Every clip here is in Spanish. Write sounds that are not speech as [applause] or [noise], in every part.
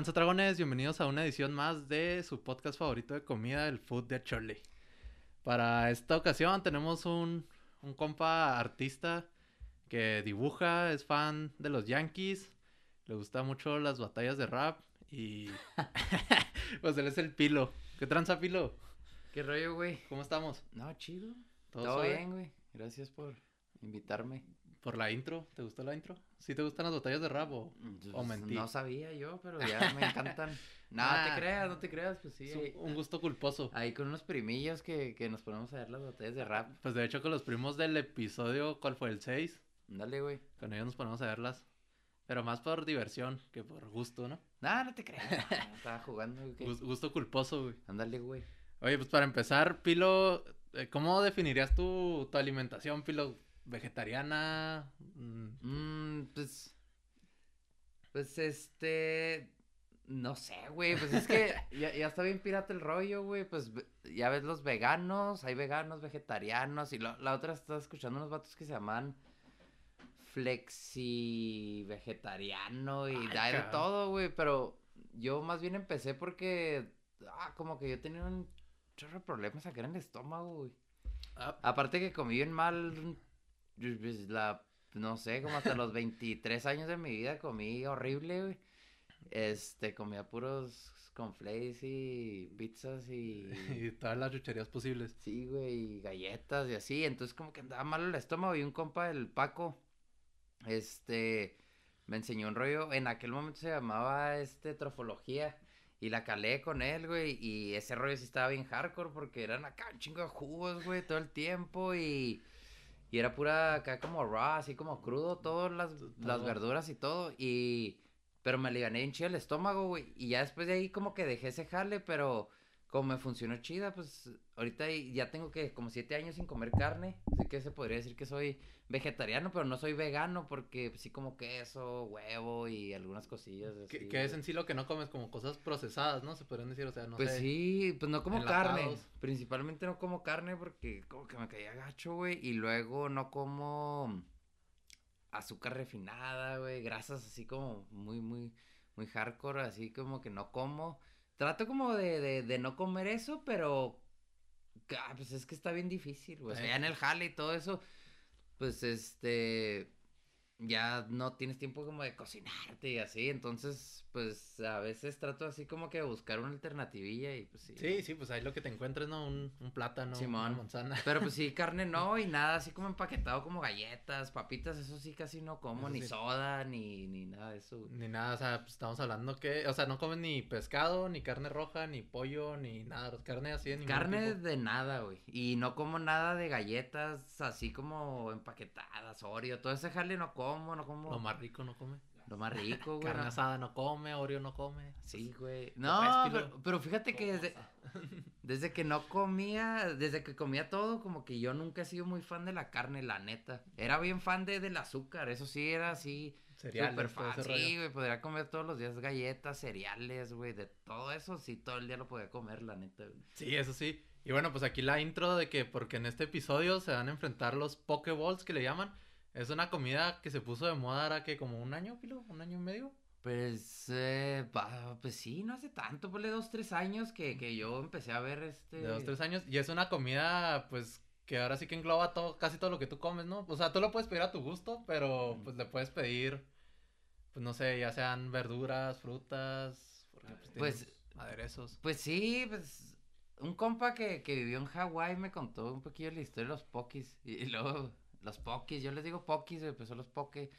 ¿Qué tranza dragones? Bienvenidos a una edición más de su podcast favorito de comida, el Food de Chole. Para esta ocasión tenemos un, un compa artista que dibuja, es fan de los Yankees, le gusta mucho las batallas de rap y [laughs] pues él es el Pilo. ¿Qué tranza Pilo? ¿Qué rollo, güey? ¿Cómo estamos? No, chido. ¿Todo Todo, bien, güey. Gracias por invitarme. Por la intro, ¿te gustó la intro? ¿Sí te gustan las batallas de rap o, o Pues, mentí? No sabía yo, pero ya me encantan. [laughs] No, Ah. te creas, no te creas, pues sí. Es un- gusto culposo. Ahí con unos primillos que, que nos ponemos a ver las batallas de rap. Pues de hecho con los primos del episodio, ¿cuál fue el 6? Dale, güey. Con ellos nos ponemos a verlas. Pero más por diversión que por gusto, ¿no? No, no te creas. [laughs] no, estaba jugando. Gus- Gusto culposo, güey. Ándale, güey. Oye, pues para empezar, Pilo, eh, ¿cómo definirías tu, tu alimentación, Pilo? ¿Vegetariana? Mm, Mmm, pues. Pues este. No sé, güey. Pues es que [laughs] ya, ya está bien pirata el rollo, güey. Pues ya ves los veganos, hay veganos, vegetarianos. Y lo- la otra estaba escuchando unos vatos que se llaman flexi vegetariano y hay de todo, güey. Pero yo más bien empecé porque. Ah, como que yo tenía un chorro de problemas acá en el estómago, güey. ah, Aparte que comí bien mal, la, no sé, como hasta los [laughs] 23 años de mi vida comí horrible, güey. Este, comía puros conflays y pizzas y... [laughs] y todas las chucherías posibles. Sí, güey, y galletas y así. Entonces como que andaba mal el estómago y un compa, el Paco, este, me enseñó un rollo. En aquel momento se llamaba, este, trofología. Y la calé con él, güey. Y ese rollo sí estaba bien hardcore porque eran acá un chingo de jugos, güey, todo el tiempo. Y, y era pura acá como raw, así como crudo, todas las, las verduras y todo. Y... Pero me aliviané bien chido el estómago, güey. Y ya después de ahí como que dejé ese jale, pero como me funcionó chida, pues ahorita ya tengo que como siete años sin comer carne. Así que se podría decir que soy vegetariano, pero no soy vegano porque pues, sí como queso, huevo y algunas cosillas así. ¿Qué, qué es en sí lo que no comes? Como cosas procesadas, ¿no? Se podrían decir, o sea, no pues sé. sí, pues no como carne. Principalmente no como carne porque como que me caía gacho, güey. Y luego no como azúcar refinada, güey. Grasas así como muy, muy, muy hardcore. Así como que no como. Trato como de, de, de no comer eso, pero... ah, pues es que está bien difícil, güey. O sea, Eh. ya en el jale y todo eso, pues este... Ya no tienes tiempo como de cocinarte y así, entonces, pues, a veces trato así como que de buscar una alternativilla y pues sí. Sí, sí, pues ahí lo que te encuentres, ¿no? Un, un plátano, Simón. una manzana. Pero pues sí, [laughs] carne no y nada así como empaquetado como galletas, papitas, eso sí casi no como, Eso ni sí. soda, ni, ni nada de eso. Ni nada, o sea, pues estamos hablando que, o sea, no comes ni pescado, ni carne roja, ni pollo, ni nada, carne así de ningún Carne tipo. de nada, güey. Y no como nada de galletas así como empaquetadas, Oreo, todo ese jale no como, no como. Lo más rico no come. Lo más rico, güey. Carne no. asada no come, Oreo no come. Sí, güey. No, pero, pero fíjate que desde, [laughs] desde que no comía, desde que comía todo, como que yo nunca he sido muy fan de la carne, la neta. Era bien fan de, del azúcar, eso sí, era así, Cereales, ese fan. Sí, güey, podría comer todos los días galletas, cereales, güey, de todo eso, sí, todo el día lo podía comer, la neta, güey. Sí, eso sí. Y bueno, pues aquí la intro de que, porque en este episodio se van a enfrentar los Pokeballs que le llaman. Es una comida que se puso de moda ahora que como un año, Pilo, un año y medio. Pues, eh, pa- pues sí, no hace tanto, pues dos, tres años que, que yo empecé a ver este... De dos, tres años. Y es una comida, pues, que ahora sí que engloba todo, casi todo lo que tú comes, ¿no? O sea, tú lo puedes pedir a tu gusto, pero pues le puedes pedir, pues no sé, ya sean verduras, frutas, porque pues, Pues- aderezos. Pues sí, pues un compa que, que vivió en Hawái me contó un poquillo la historia de los pokis. Y, y luego, los pokis, yo les digo pokis, güey, pues son los poke.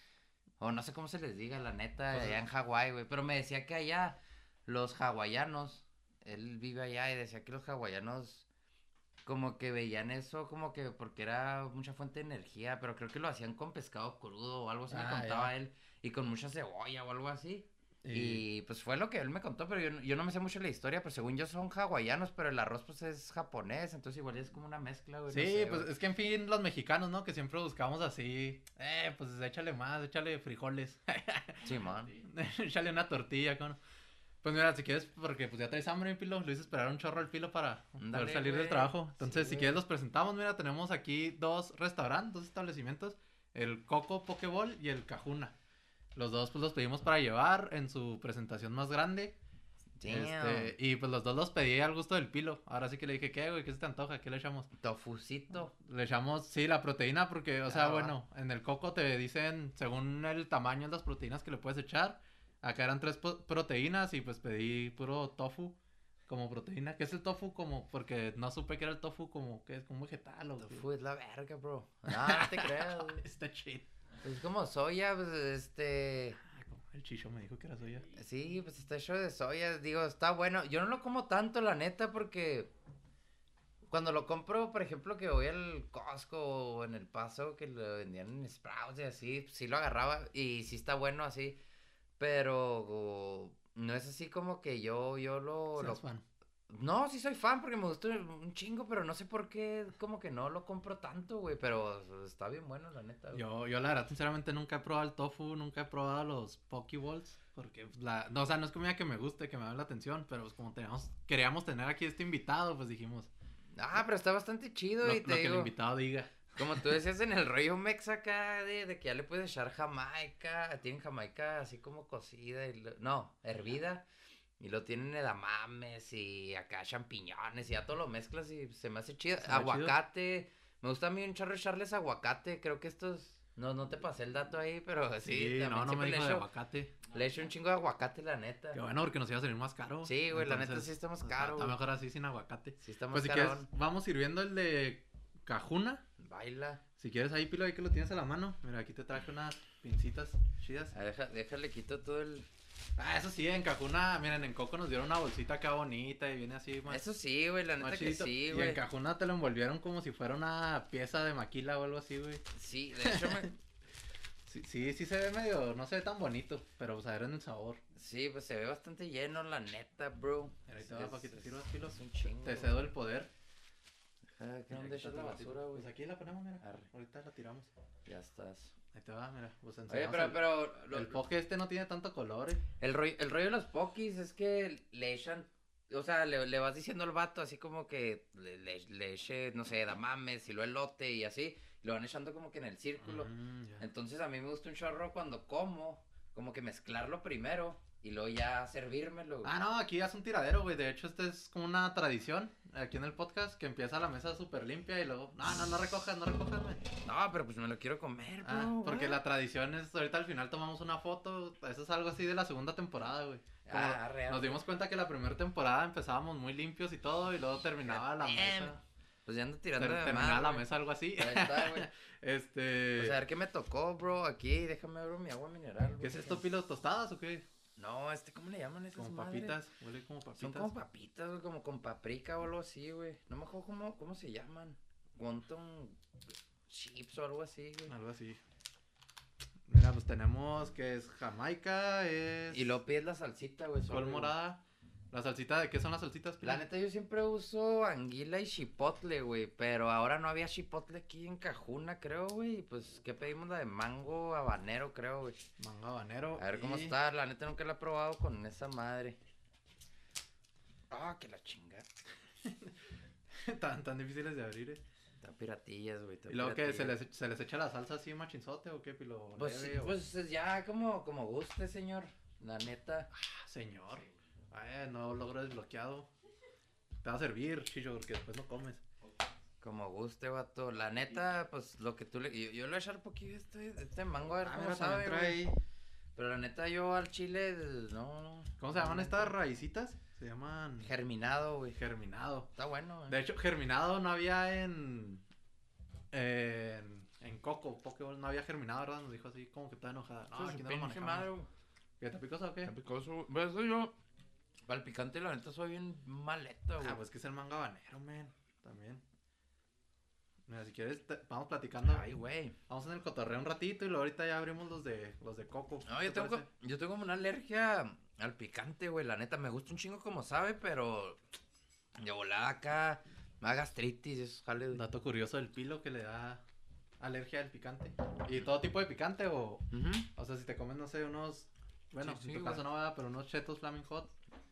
O no sé cómo se les diga, la neta, Pues, allá en Hawái, güey. Pero me decía que allá, los hawaianos, él vive allá y decía que los hawaianos como que veían eso como que porque era mucha fuente de energía, pero creo que lo hacían con pescado crudo o algo así me Ah, contaba ya. él. Y con mucha cebolla o algo así. Y, Y pues fue lo que él me contó, pero yo, no- yo no me sé mucho la historia, pero según yo son hawaianos, pero el arroz pues es japonés, entonces igual es como una mezcla, güey. no sí, sé, pues güey. es que en fin, los mexicanos, ¿no? Que siempre buscamos así, eh, pues échale más, échale frijoles, [laughs] Simón. [laughs] échale una tortilla, ¿cómo no? Pues mira, si quieres, porque pues ya traes hambre, Pilo, lo hice esperar un chorro al Pilo para poder salir del trabajo. Entonces, Sí, si quieres los presentamos, mira, tenemos aquí dos restaurantes, dos establecimientos, el Coco Pokeball y el Cajuna. Los dos pues los pedimos para llevar en su presentación más grande. Este, y pues los dos los pedí al gusto del pilo. Ahora sí que le dije, ¿qué, güey? ¿Qué se te antoja? ¿Qué le echamos? Tofucito. Le echamos, sí, la proteína, porque, o sea, Ah, bueno, en el coco te dicen, según el tamaño de las proteínas que le puedes echar. Acá eran tres proteínas y pues pedí puro tofu como proteína. ¿Qué es el tofu? Como, porque no supe que era el tofu como, que es como vegetal o. Tofu es la verga, bro. No, [laughs] no te creas. Está chido. Es como soya, pues, este... El chicho me dijo que era soya. Sí, pues está hecho de soya, digo, está bueno. Yo no lo como tanto, la neta, porque cuando lo compro, por ejemplo, que voy al Costco o en El Paso, que lo vendían en Sprouts y así, sí lo agarraba y sí está bueno así, pero no es así como que yo, yo lo... lo- Seas fan. No, sí soy fan porque me gusta un chingo, pero no sé por qué, como que no lo compro tanto, güey, pero está bien bueno, la neta. güey. Yo, yo la verdad, sinceramente, nunca he probado el tofu, nunca he probado los pokeballs, porque, pues, la, no, o sea, no es comida que me guste, que me da la atención, pero pues como teníamos, queríamos tener aquí este invitado, pues dijimos, Ah, pero está bastante chido lo, y lo te que el digo... invitado diga. Como tú decías en el [laughs] rollo mex acá, de, de que ya le puedes echar jamaica, tienen jamaica así como cocida, y lo- no, hervida, y lo tienen edamames y acá champiñones y ya todo lo mezclas y se me hace chido. Aguacate, me gusta a mí un chorro echarles aguacate, creo que estos, no, no te pasé el dato ahí, pero sí, Sí, no, no me le dijo de aguacate. le echo un chingo de aguacate, la neta. Qué bueno, porque nos iba a salir más caro. Sí, güey, la neta sí está más caro, Está mejor así sin aguacate. Sí está más Pues si quieres, carón. vamos sirviendo el de cajuna. Baila. Si quieres ahí, Pilo, ahí que lo tienes a la mano. Mira, aquí te traje unas pincitas chidas. Ah, deja- déjale, quito todo el... Ah, eso sí, en Cajuna, miren, en Coco nos dieron una bolsita acá bonita y viene así más. Eso sí, güey, la neta que sí, y güey. en Cajuna te lo envolvieron como si fuera una pieza de maquila o algo así, güey. Sí, de hecho me... [laughs] Sí, sí, sí se ve medio, no se ve tan bonito, pero pues a ver en el sabor. Sí, pues se ve bastante lleno, la neta, bro. Es- va para que te sirvas, Pilo. es un chingo. Te cedo el poder. Deja, ¿qué Mira, dónde aquí echas está la basura, güey? Pues aquí la ponemos, mira. Arre. Ahorita la tiramos. Ya estás. Ahí te va, mira. Pues Oye, pero, el, pero... lo- el poke este no tiene tanto color, eh. el, rollo, el rollo de los pokis es que le echan... O sea, le, le vas diciendo al vato así como que le, le, le eche, no sé, damames y lo elote y así. Y lo van echando como que en el círculo. Mm. Entonces a mí me gusta un chorro cuando como, como que mezclarlo primero y luego ya servírmelo. güey. Ah, no, aquí es un tiradero, güey. De hecho, este es como una tradición aquí en el podcast que empieza la mesa súper limpia y luego, no, no, no recojas, no recojas, güey. No, pero pues me lo quiero comer, bro. Ah, porque güey. la tradición es, ahorita al final tomamos una foto, eso es algo así de la segunda temporada, güey. Como Ah, real. Nos dimos cuenta que la primera temporada empezábamos muy limpios y todo y luego terminaba la mesa. Pues ya ando tirando ter- de terminaba más, la mesa algo así. Ahí está, güey. [laughs] este... Pues a ver qué me tocó, bro, aquí. Déjame abrir mi agua mineral. ¿Qué es esto, pilos tostadas o qué? No, este, ¿cómo le llaman esas Como madres? papitas, huele como papitas. Son como papitas, güey, como con paprika o algo así, güey. No me acuerdo cómo, cómo se llaman. Wonton chips o algo así, güey. Algo así. Mira, pues tenemos que es Jamaica, es Y luego pides la salsita, güey. güey. morada. La salsita, ¿de qué son las salsitas? La neta, yo siempre uso anguila y chipotle, güey. Pero ahora no había chipotle aquí en Cajuna, creo, güey. Pues, ¿qué pedimos? La de mango habanero, creo, güey. Mango habanero. A ver cómo está. La neta, nunca la he probado con esa madre. Ah, que la chinga. [laughs] tan, tan difíciles de abrir, eh. Está piratillas, güey. Y luego que se les, se les echa la salsa así machinzote o qué, pilo. Pues, sí, o- pues es ya como, como guste, señor. La neta. Ah, señor. Ay, no logro desbloqueado. Te va a servir, chicho, porque después no comes. Como guste, vato. La neta, pues lo que tú le. Yo, yo le voy a echar un poquito este, este mango a ver Ah, cómo sabe, güey. Pero la neta, yo al chile. No, no. ¿Cómo se llaman estas raicitas? Se llaman Germinado, güey. germinado. Está bueno, güey. De hecho, germinado no había en. En, en Coco, Pokéball no había germinado, ¿verdad? Nos dijo así como que está enojada. No, aquí no lo manejamos. ¿Qué te picosa o qué? Está picoso. Pues, yo. Para el picante, la neta, soy bien maleta, güey. Ah, pues que es el manga habanero, man. También. Mira, si quieres, te- vamos platicando. Ay, güey. Vamos en el cotorreo un ratito y luego ahorita ya abrimos los de los de Coco. No, ¿Qué yo te tengo, parece? yo tengo como una alergia al picante, güey. La neta, me gusta un chingo como sabe, pero de volada acá me da gastritis, esos jales. güey. Dato curioso del pilo que le da alergia al picante. ¿Y todo tipo de picante o...? Ujú. O sea, si te comes, no sé, unos... Bueno, Sí, en sí, tu güey. caso no va, pero unos chetos Flaming Hot.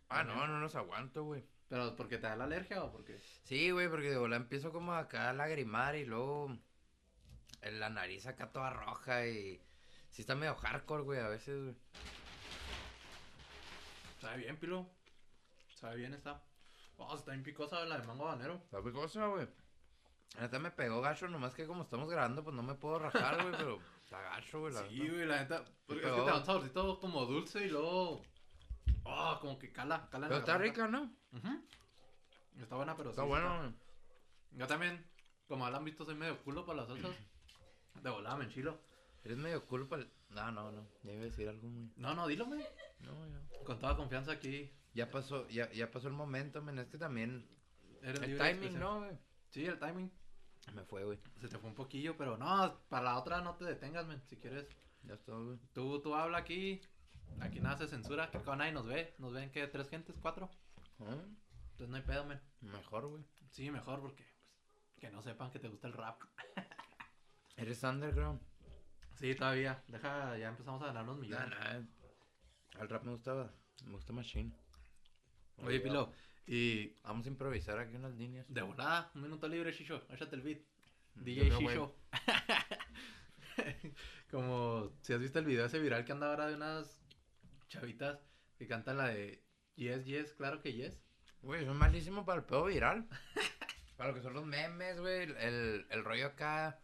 Ah, no, no los aguanto, güey. ¿Pero porque te da la alergia o porque...? Sí, güey, porque de volada empiezo como acá a lagrimar y luego en la nariz acá toda roja y Sí está medio hardcore, güey, a veces, güey. Sabe bien, pilo. Sabe bien esta. Oh, está bien picosa la de mango habanero. Está picosa, güey. La neta me pegó gacho, nomás que como estamos grabando, pues no me puedo rajar, güey, pero está gacho, güey, la Sí, güey, la neta. Porque es que te da un saborcito como dulce y luego. Oh, como que cala, cala Pero está rica, ¿no? Está buena, pero Está sí, bueno, está- güey. Yo también, como han visto, soy medio culo para las salsas. [clears throat] De volada me enchilo. Eres medio cool para el... No, no, no. Ya iba a decir algo muy... No, no, dilo, me. No, ya. Con toda confianza aquí. Ya pasó, ya, ya pasó el momento, men. Es que también... Eres El timing. ¿no, güey? Sí, el timing. Me fue, güey. Se te fue un poquillo, pero no, para la otra no te detengas, men. Si quieres, Ya está, güey. tú, tú habla aquí. Aquí nada se censura, que con nadie nos ve. Nos ven que tres gentes, cuatro. Ah, Entonces no hay pedo, men. Mejor, güey. Sí, mejor porque pues, que no sepan que te gusta el rap. [laughs] Eres underground. Sí, todavía. Deja, ya empezamos a ganar unos Nah, millones. nah. Al rap me gustaba. Me gusta Machine. Oye, Pilo, y Vamos a improvisar aquí unas líneas. de volada, un minuto libre, Shisho. Échate el beat. Yo DJ. Shisho. [laughs] Como si has visto el video ese viral que anda ahora de unas chavitas que cantan la de Yes, Yes, claro que Yes. Güey, son malísimo para el pedo viral. [laughs] para lo que son los memes, güey. El, el rollo acá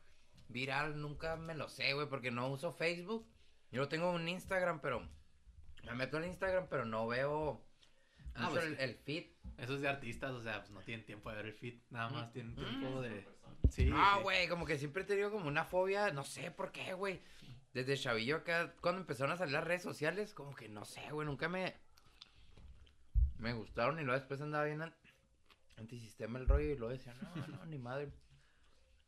viral nunca me lo sé, güey, porque no uso Facebook. Yo lo tengo en Instagram, pero me meto en Instagram, pero no veo Ah, pues el, el feed. Eso es de artistas, o sea, pues no tienen tiempo de ver el feed, nada más Mm. tienen Mm. tiempo de... Sí, Ah, sí. güey, como que siempre he tenido como una fobia, no sé por qué, güey. Desde chavillo acá, cuando empezaron a salir las redes sociales, como que no sé, güey, nunca me... Me gustaron y luego después andaba bien an- antisistema el rollo y luego decía, no, no, ni madre.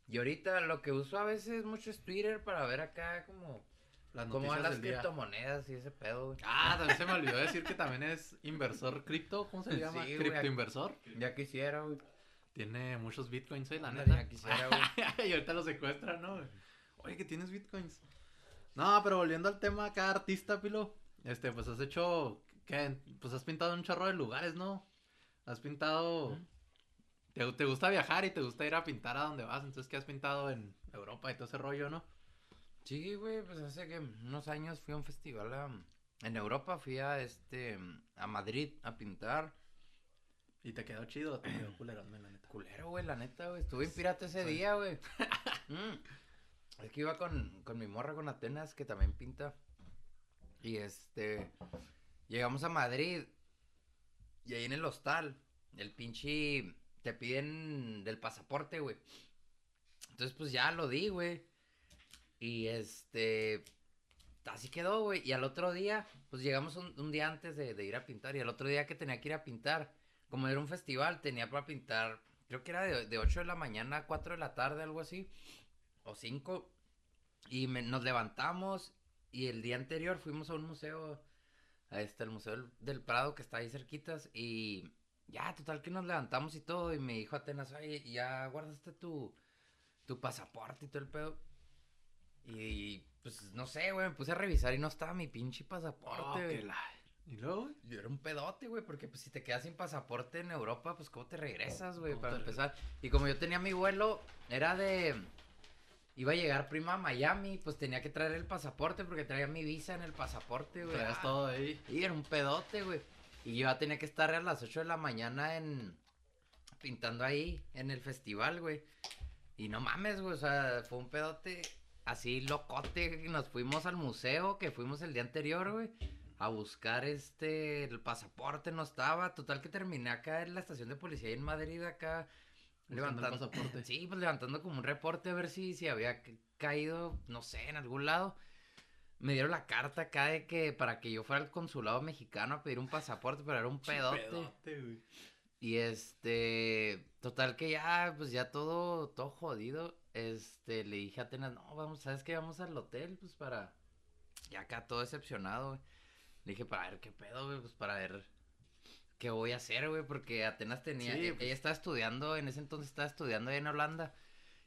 Y ahorita lo que uso a veces mucho es Twitter para ver acá como... Las Cómo van las día. criptomonedas y ese pedo, güey. Ah, también se me olvidó decir que también es inversor cripto, ¿cómo se le llama? Sí. Criptoinversor. Ya quisiera, güey. Tiene muchos bitcoins, eh, la neta. ya quisiera, güey. [laughs] y ahorita lo secuestran, ¿no? Oye, que tienes bitcoins. No, pero volviendo al tema acá, artista, Pilo. Este, pues has hecho, ¿qué? Pues has pintado en un chorro de lugares, ¿no? Has pintado... Te, te gusta viajar y te gusta ir a pintar a donde vas, entonces, ¿qué has pintado en Europa y todo ese rollo, no? Sí, güey, pues hace que unos años fui a un festival a- en Europa, fui a este, a Madrid a pintar. Y te quedó chido, o te quedó [clears throat] culerón, la neta. Culero, güey, la neta, güey. Estuve en pirata ese Soy- día, güey. [laughs] Mm. Es que iba con, con mi morra, con Atenas, que también pinta. Y este. Llegamos a Madrid. Y ahí en el hostal, el pinche. Te piden del pasaporte, güey. Entonces, pues ya lo di, güey. Y este. Así quedó, güey. Y al otro día, pues llegamos un, un día antes de, de ir a pintar. Y al otro día que tenía que ir a pintar, como era un festival, tenía para pintar, creo que era de, de 8 de la mañana a 4 de la tarde, algo así, o 5. Y me- nos levantamos y el día anterior fuimos a un museo, a este, el Museo del, del Prado que está ahí cerquitas. Y ya, total que nos levantamos y todo. Y me dijo Atenas, oye, ¿ya guardaste tu, tu pasaporte y todo el pedo? Y pues no sé, güey, me puse a revisar y no estaba mi pinche pasaporte, Oh, que la- Y luego, güey? Y era un pedote, güey, porque pues si te quedas sin pasaporte en Europa, pues cómo te regresas, güey, ¿Cómo para empezar. Y como yo tenía mi vuelo, era de... Iba a llegar prima a Miami, pues tenía que traer el pasaporte porque traía mi visa en el pasaporte, güey. traías Ah, todo ahí. Y era un pedote, güey. Y yo ya tenía que estar a las 8 de la mañana en... Pintando ahí, en el festival, güey. Y no mames, güey, o sea, fue un pedote así locote. Nos fuimos al museo, que fuimos el día anterior, güey. A buscar este, el pasaporte no estaba. Total que terminé acá en la estación de policía en Madrid, acá. Buscando el Levantando, pasaporte. sí, pues levantando como un reporte a ver si, si había ca- caído, no sé, en algún lado. Me dieron la carta acá de que para que yo fuera al consulado mexicano a pedir un pasaporte, pero era un pedote. Pedote, güey. Y este, total que ya, pues ya todo, todo jodido. Este, le dije a Atenas, no, vamos, ¿sabes qué? Vamos al hotel, pues para, ya acá todo decepcionado, güey. Le dije, para ver qué pedo, güey, pues para ver qué voy a hacer, güey, porque Atenas tenía, Sí, e- pues. ella estaba estudiando, en ese entonces estaba estudiando ahí en Holanda.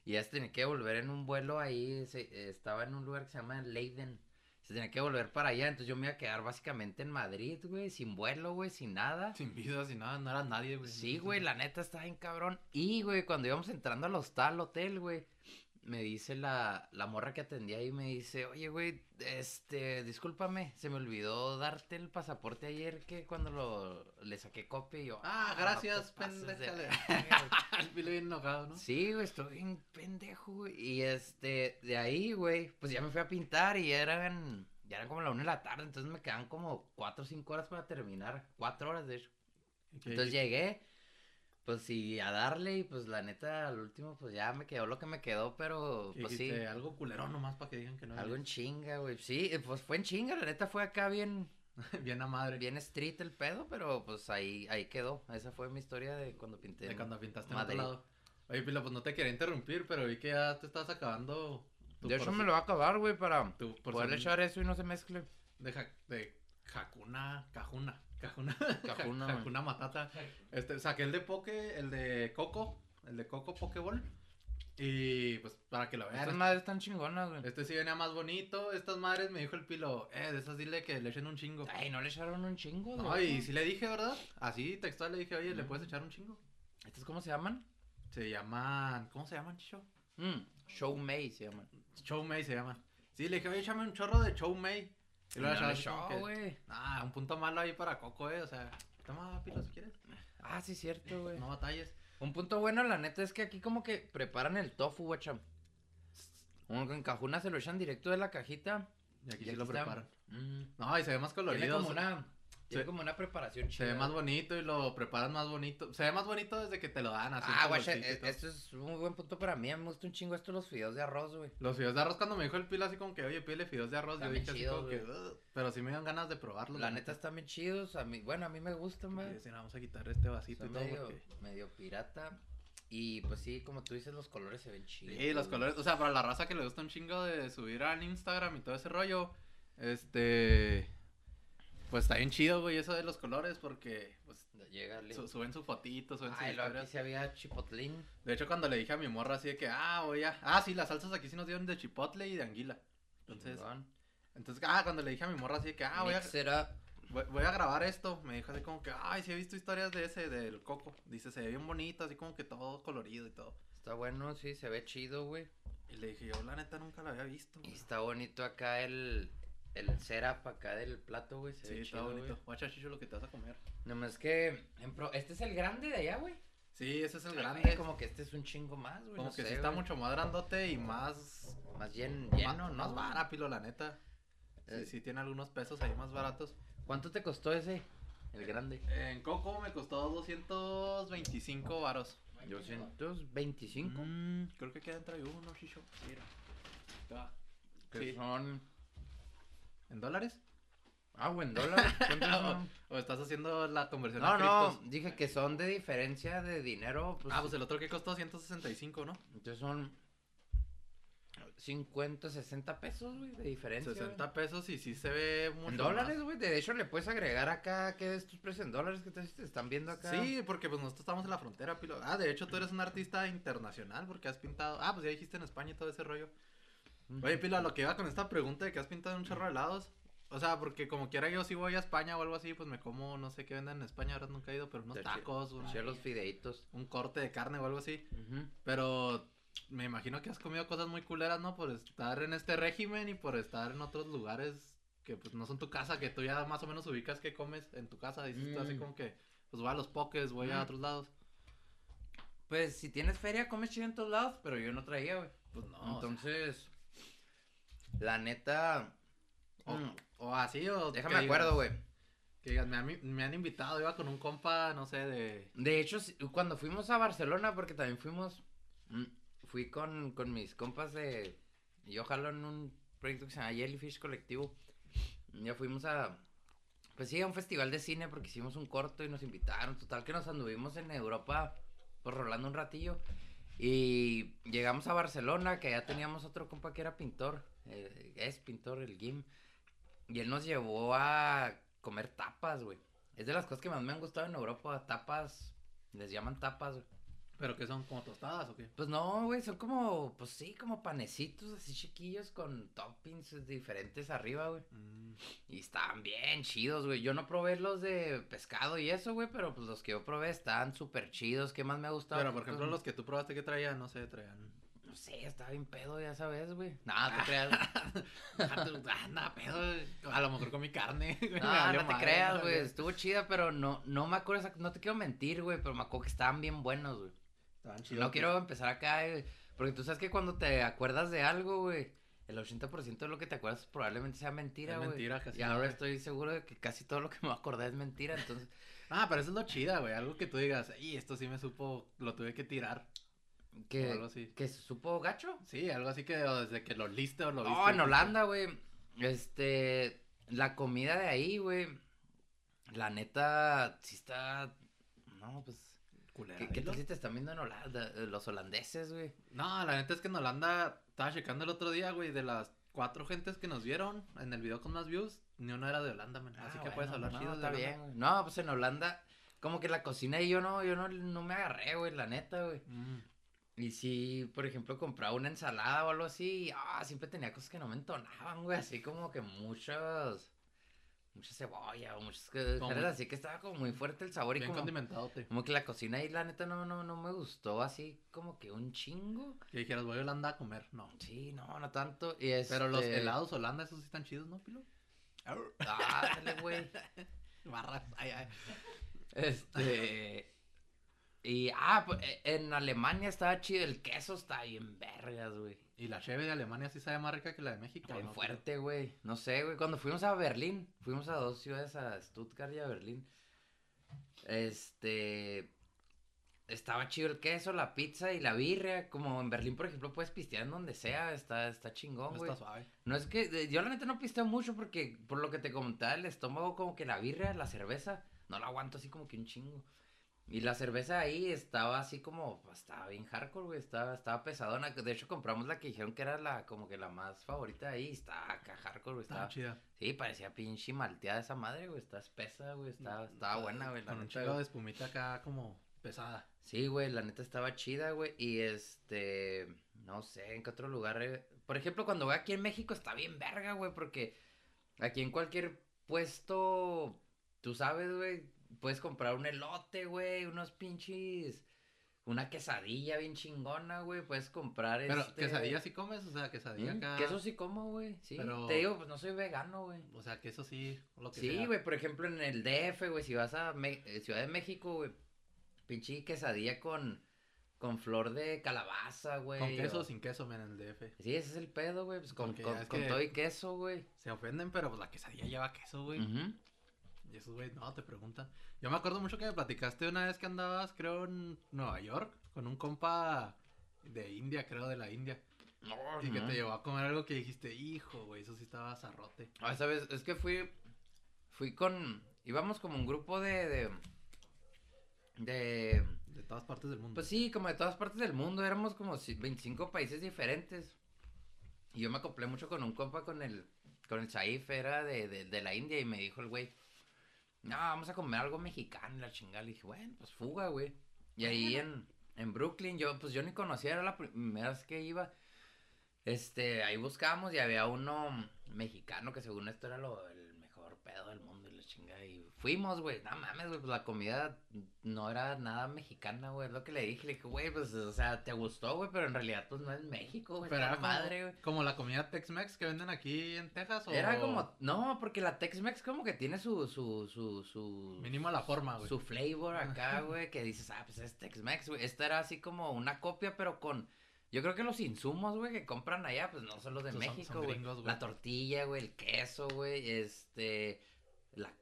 Y ella se tenía que volver en un vuelo ahí, se- estaba en un lugar que se llama Leiden. Se tenía que volver para allá, entonces yo me iba a quedar básicamente en Madrid, güey, sin vuelo, güey, sin nada. Sin vida, sin nada, no era nadie, güey. Sí, güey, la neta está bien cabrón. Y, güey, cuando íbamos entrando al hostal, hotel, güey, me dice la, la morra que atendía ahí, me dice, oye, güey, este, discúlpame, se me olvidó darte el pasaporte ayer que cuando lo, le saqué copia y yo... Ah, no gracias, te pases de pendeja. verga". El pilo bien enojado, ¿no? Sí, güey, estoy bien pendejo, güey. Y este, de ahí, güey, pues ya me fui a pintar y eran, ya eran como la una de la tarde, entonces me quedan como cuatro o cinco horas para terminar, cuatro horas de hecho. Entonces llegué, pues sí, a darle y pues la neta, al último, pues ya me quedó lo que me quedó, pero ¿Qué pues sí? Algo culero nomás para que digan que no. algo en chinga, güey. Sí, eh, pues fue en chinga, la neta fue acá bien, [laughs] bien a madre. bien street el pedo, pero pues ahí, ahí quedó. Esa fue mi historia de cuando pinté. De cuando pintaste en otro lado. Oye, Pilo, pues no te quería interrumpir, pero vi que ya te estás acabando. tu De hecho me lo va a acabar, güey, para porción echar eso y no se mezcle. De, ja- de Hakuna, Cajuna, Cajuna, Cajuna. [laughs] Hakuna Matata. Este, saqué el de Poke, el de Coco, el de Coco Pokéball. Y pues para que lo vean. Estas madres están chingonas, güey. Este sí venía más bonito. Estas madres me dijo el pilo, eh, de esas dile que le echen un chingo. Ay, no le echaron un chingo, No, güey. y sí le dije, ¿verdad? Así textual le dije, oye, ¿le Mm. puedes echar un chingo? ¿Estos cómo se llaman? Se llaman, ¿cómo se llaman, Chicho? Mm, Show May se llaman. Chow Mei se llama. Sí, le dije, oye, échame un chorro de Chow Mei. Y luego güey. Ah, un punto malo ahí para Coco, eh. O sea, toma pilo si quieres. Ah, sí, cierto, güey. No batalles. Un punto bueno, la neta, es que aquí como que preparan el tofu, güey. Como que en cajuna se lo echan directo de la cajita. Y aquí y sí lo preparan. Mm. No, y se ve más Tiene colorido. como una, tiene se- como una preparación Se chida. ve más bonito y lo preparan más bonito. Se ve más bonito desde que te lo dan así. Ah, güey, todo. esto es un buen punto para mí. Me gusta un chingo esto los fideos de arroz, güey. Los fideos de arroz, cuando me dijo el pilo así como que, oye, pídele fideos de arroz, yo Están dije así como que, pero sí me dieron ganas de probarlos. La neta están bien chidos. A mí, bueno, a mí me gustan, güey. vamos a quitar este vasito Son y todo medio, porque... medio pirata. Y pues sí, como tú dices, los colores se ven chidos. Sí, los colores, o sea, para la raza que le gusta un chingo de subir al Instagram y todo ese rollo, este, pues está bien chido, güey, eso de los colores, porque, pues, Llega su- suben su fotito, suben sus Ay, aquí historias. sí había chipotlín. De hecho, cuando le dije a mi morra así de que, ah, voy a, ah, sí, las salsas aquí sí nos dieron de chipotle y de anguila. Entonces, Chingón. entonces, ah, cuando le dije a mi morra así de que, ah, voy a, Mix voy, voy a grabar esto, me dijo así como que, ay, sí he visto historias de ese, del coco. Dice, se ve bien bonito, así como que todo colorido y todo. Está bueno, sí, se ve chido, güey. Y le dije, yo la neta nunca lo había visto. Y güey". está bonito acá el, el setup acá del plato, güey. Se Sí, ve está chido, bonito. güey. Guacha, chicho, lo que te vas a comer. Nomás que, en pro- este es el grande de allá, güey. Sí, ese es el Ay, grande. Como que este es un chingo más, güey. Como no que sé, sí está güey. mucho más grandote y más. Más llen- lleno, ¿no? Más vara, pilo, la neta. Sí, Eh. sí, tiene algunos pesos ahí más baratos. ¿Cuánto te costó ese? El grande. En Coco me costó 225 varos. 225. Mm, creo que queda entre uno, chicho. Mira. Que Sí. son. ¿En dólares? Ah, güey, en dólares. [laughs] ¿O estás haciendo la conversión No, a no, criptos? dije que son de diferencia de dinero. Pues, Ah, pues el otro que costó 165, ¿no? Entonces son 50, 60 pesos, güey, de diferencia. güey. 60 pesos y sí se ve mucho En dólares, güey. De hecho, le puedes agregar acá que estos precios en dólares que te, te están viendo acá. Sí, porque pues nosotros estamos en la frontera, Pilo. Ah, de hecho tú eres un artista internacional porque has pintado. Ah, pues ya dijiste en España y todo ese rollo. Oye, Pilo, lo que iba con esta pregunta de que has pintado un chorro de helados. O sea, porque como quiera yo si voy a España o algo así, pues me como, no sé qué venden en España, ahora nunca he ido, pero unos tacos, un, Echar los fideitos. un corte de carne o algo así. Pero me imagino que has comido cosas muy culeras, ¿no? Por estar en este régimen y por estar en otros lugares que pues no son tu casa, que tú ya más o menos ubicas que comes en tu casa. Dices tú así Mm. como que, pues voy a los pokés, voy a otros lados. Pues si tienes feria, comes chido en todos lados, pero yo no traía, güey. Pues no. o sea, Entonces, la neta. o, mm, o así, o. déjame que acuerdo, güey. Que digas, me han, me han invitado, iba con un compa, no sé, de. De hecho, cuando fuimos a Barcelona, porque también fuimos, mm, fui con, con mis compas de, yo jalo en un proyecto que se llama Jellyfish Colectivo, ya fuimos a, pues sí, a un festival de cine porque hicimos un corto y nos invitaron, total que nos anduvimos en Europa, pues rolando un ratillo, y llegamos a Barcelona, que ya teníamos otro compa que era pintor, eh, es pintor, el Gim, y él nos llevó a comer tapas, güey. Es de las cosas que más me han gustado en Europa, tapas, les llaman tapas, güey. Pero que son como tostadas o qué. Pues no, güey, son como, pues sí, como panecitos así chiquillos con toppings diferentes arriba, güey. Mm, Y estaban bien chidos, güey. Yo no probé los de pescado y eso, güey, pero pues los que yo probé estaban súper chidos. ¿Qué más me ha gustado? Pero por ejemplo, los que tú probaste que traían, no sé, traían. No sé, estaba bien pedo, ya sabes, güey. [laughs] Nada, te creas. Anda, pedo. A lo mejor con mi carne. [laughs] güey, No, te madre, creas, güey. Estuvo chida, pero no, no me acuerdo, no te quiero mentir, güey, pero me acuerdo que estaban bien buenos, güey. Estaban chidos. No quiero empezar acá, güey, porque tú sabes que cuando te acuerdas de algo, güey, el 80% de lo que te acuerdas probablemente sea mentira, güey. mentira, casi Y ahora estoy seguro de que casi todo lo que me voy a acordar es mentira, entonces... [laughs] Ah, pero eso es lo chida, güey. Algo que tú digas, y esto sí me supo, lo tuve que tirar. Que, algo así. que se supo gacho. Sí, algo así que desde que lo liste o lo viste. Oh, en Holanda, güey. Este, la comida de ahí, güey. La neta, sí está. No, pues. culera, ¿Qué, qué dilo. tal si te están viendo en Holanda? eh, Los holandeses, güey. No, la neta es que en Holanda estaba checando el otro día, güey, de las cuatro gentes que nos vieron en el video con más views, ni una era de Holanda, man. Así Ah, que puedes hablar no, chido Está bien, güey. No, pues en Holanda, como que la cocina y yo no, yo no, no me agarré, güey, la neta, güey. Mm. Y si, por ejemplo, compraba una ensalada o algo así, ah, siempre tenía cosas que no me entonaban, güey, así como que muchos, mucha cebolla o muchas cosas así que estaba como muy fuerte el sabor y Bien como, condimentadote. como que la cocina ahí, la neta, no, no, no me gustó así como que un chingo. Que dijeras, voy a Holanda a comer. No. Sí, no, no tanto. Y este... Pero los helados Holanda, esos sí están chidos, ¿no, Pilo? Ah, dale, güey. [laughs] Barras. Ay, ay. Este. Y, ah, pues eh, en Alemania estaba chido. El queso está bien vergas, güey. ¿Y la cheve de Alemania sí sabe más rica que la de México? Bien no, fuerte, güey. No sé, güey. Cuando fuimos a Berlín, fuimos a dos ciudades, a Stuttgart y a Berlín. Este. Estaba chido el queso, la pizza y la birria. Como en Berlín, por ejemplo, puedes pistear en donde sea. Está, está chingón, güey. Está suave. No es que. Yo la neta no pisteo mucho porque, por lo que te comentaba, el estómago, como que la birria, la cerveza, no la aguanto así como que un chingo. Y la cerveza ahí estaba así como, pues, estaba bien hardcore, güey, estaba, estaba pesadona. De hecho, compramos la que dijeron que era la, como que la más favorita de ahí, estaba acá hardcore, güey, Estaba estaba, chida. sí, parecía pinche malteada esa madre, güey, está espesa, güey, estaba, estaba buena, güey, la Con un neta, güey. de espumita acá como pesada. Sí, güey, la neta estaba chida, güey. Y este, no sé, en qué otro lugar. eh, Por ejemplo, cuando voy aquí en México está bien verga, güey, porque aquí en cualquier puesto, tú sabes, güey, puedes comprar un elote, güey, unos pinches, una quesadilla bien chingona, güey, puedes comprar Pero, este... ¿quesadilla sí comes? O sea, quesadilla ¿Mm? acá. Queso sí como, güey, sí. Pero- Te digo, pues no soy vegano, güey. O sea, queso sí, lo que Sí, sea. güey, por ejemplo, en el DF, güey, si vas a Me- eh, Ciudad de México, güey, pinche quesadilla con, con flor de calabaza, güey. Con queso o- sin queso, men, en el DF. Sí, ese es el pedo, güey, pues con, con, todo y queso, güey. Se ofenden, pero pues la quesadilla lleva queso, güey. Ujú. Y esos, güey, no, te preguntan. Yo me acuerdo mucho que me platicaste una vez que andabas, creo, en Nueva York, con un compa de India, creo, de la India. No, Y que no. te llevó a comer algo que dijiste, hijo, güey, eso sí estaba zarrote. Ah, sabes, es que fui, fui con, íbamos como un grupo de, de, de, De todas partes del mundo. pues sí, como de todas partes del mundo, éramos como si- 25 países diferentes. Y yo me acoplé mucho con un compa, con el, con el Saif, era de, de, de la India, y me dijo el güey, no, vamos a comer algo mexicano, y la chingada. Le dije, bueno, pues fuga, güey. Y ahí en, en Brooklyn, yo, pues yo ni conocía, era la primera vez que iba. Este, ahí buscábamos y había uno mexicano que según esto era lo, el mejor pedo del mundo y la chingada. Y fuimos, güey, no mames, güey, pues la comida no era nada mexicana, güey, es lo que le dije. Le dije, güey, pues, o sea, te gustó, güey, pero en realidad, pues no es México, güey, Pero era como, madre, güey. como la comida Tex-Mex que venden aquí en Texas o Era como, no, porque la Tex-Mex como que tiene su, su, su, su... mínimo la forma, güey. Su flavor acá, güey, que dices, ah, pues es Tex-Mex, güey. Esta era así como una copia, pero con... Yo creo que los insumos, güey, que compran allá, pues no son los de México, güey. La tortilla, güey, el queso, güey, este... La...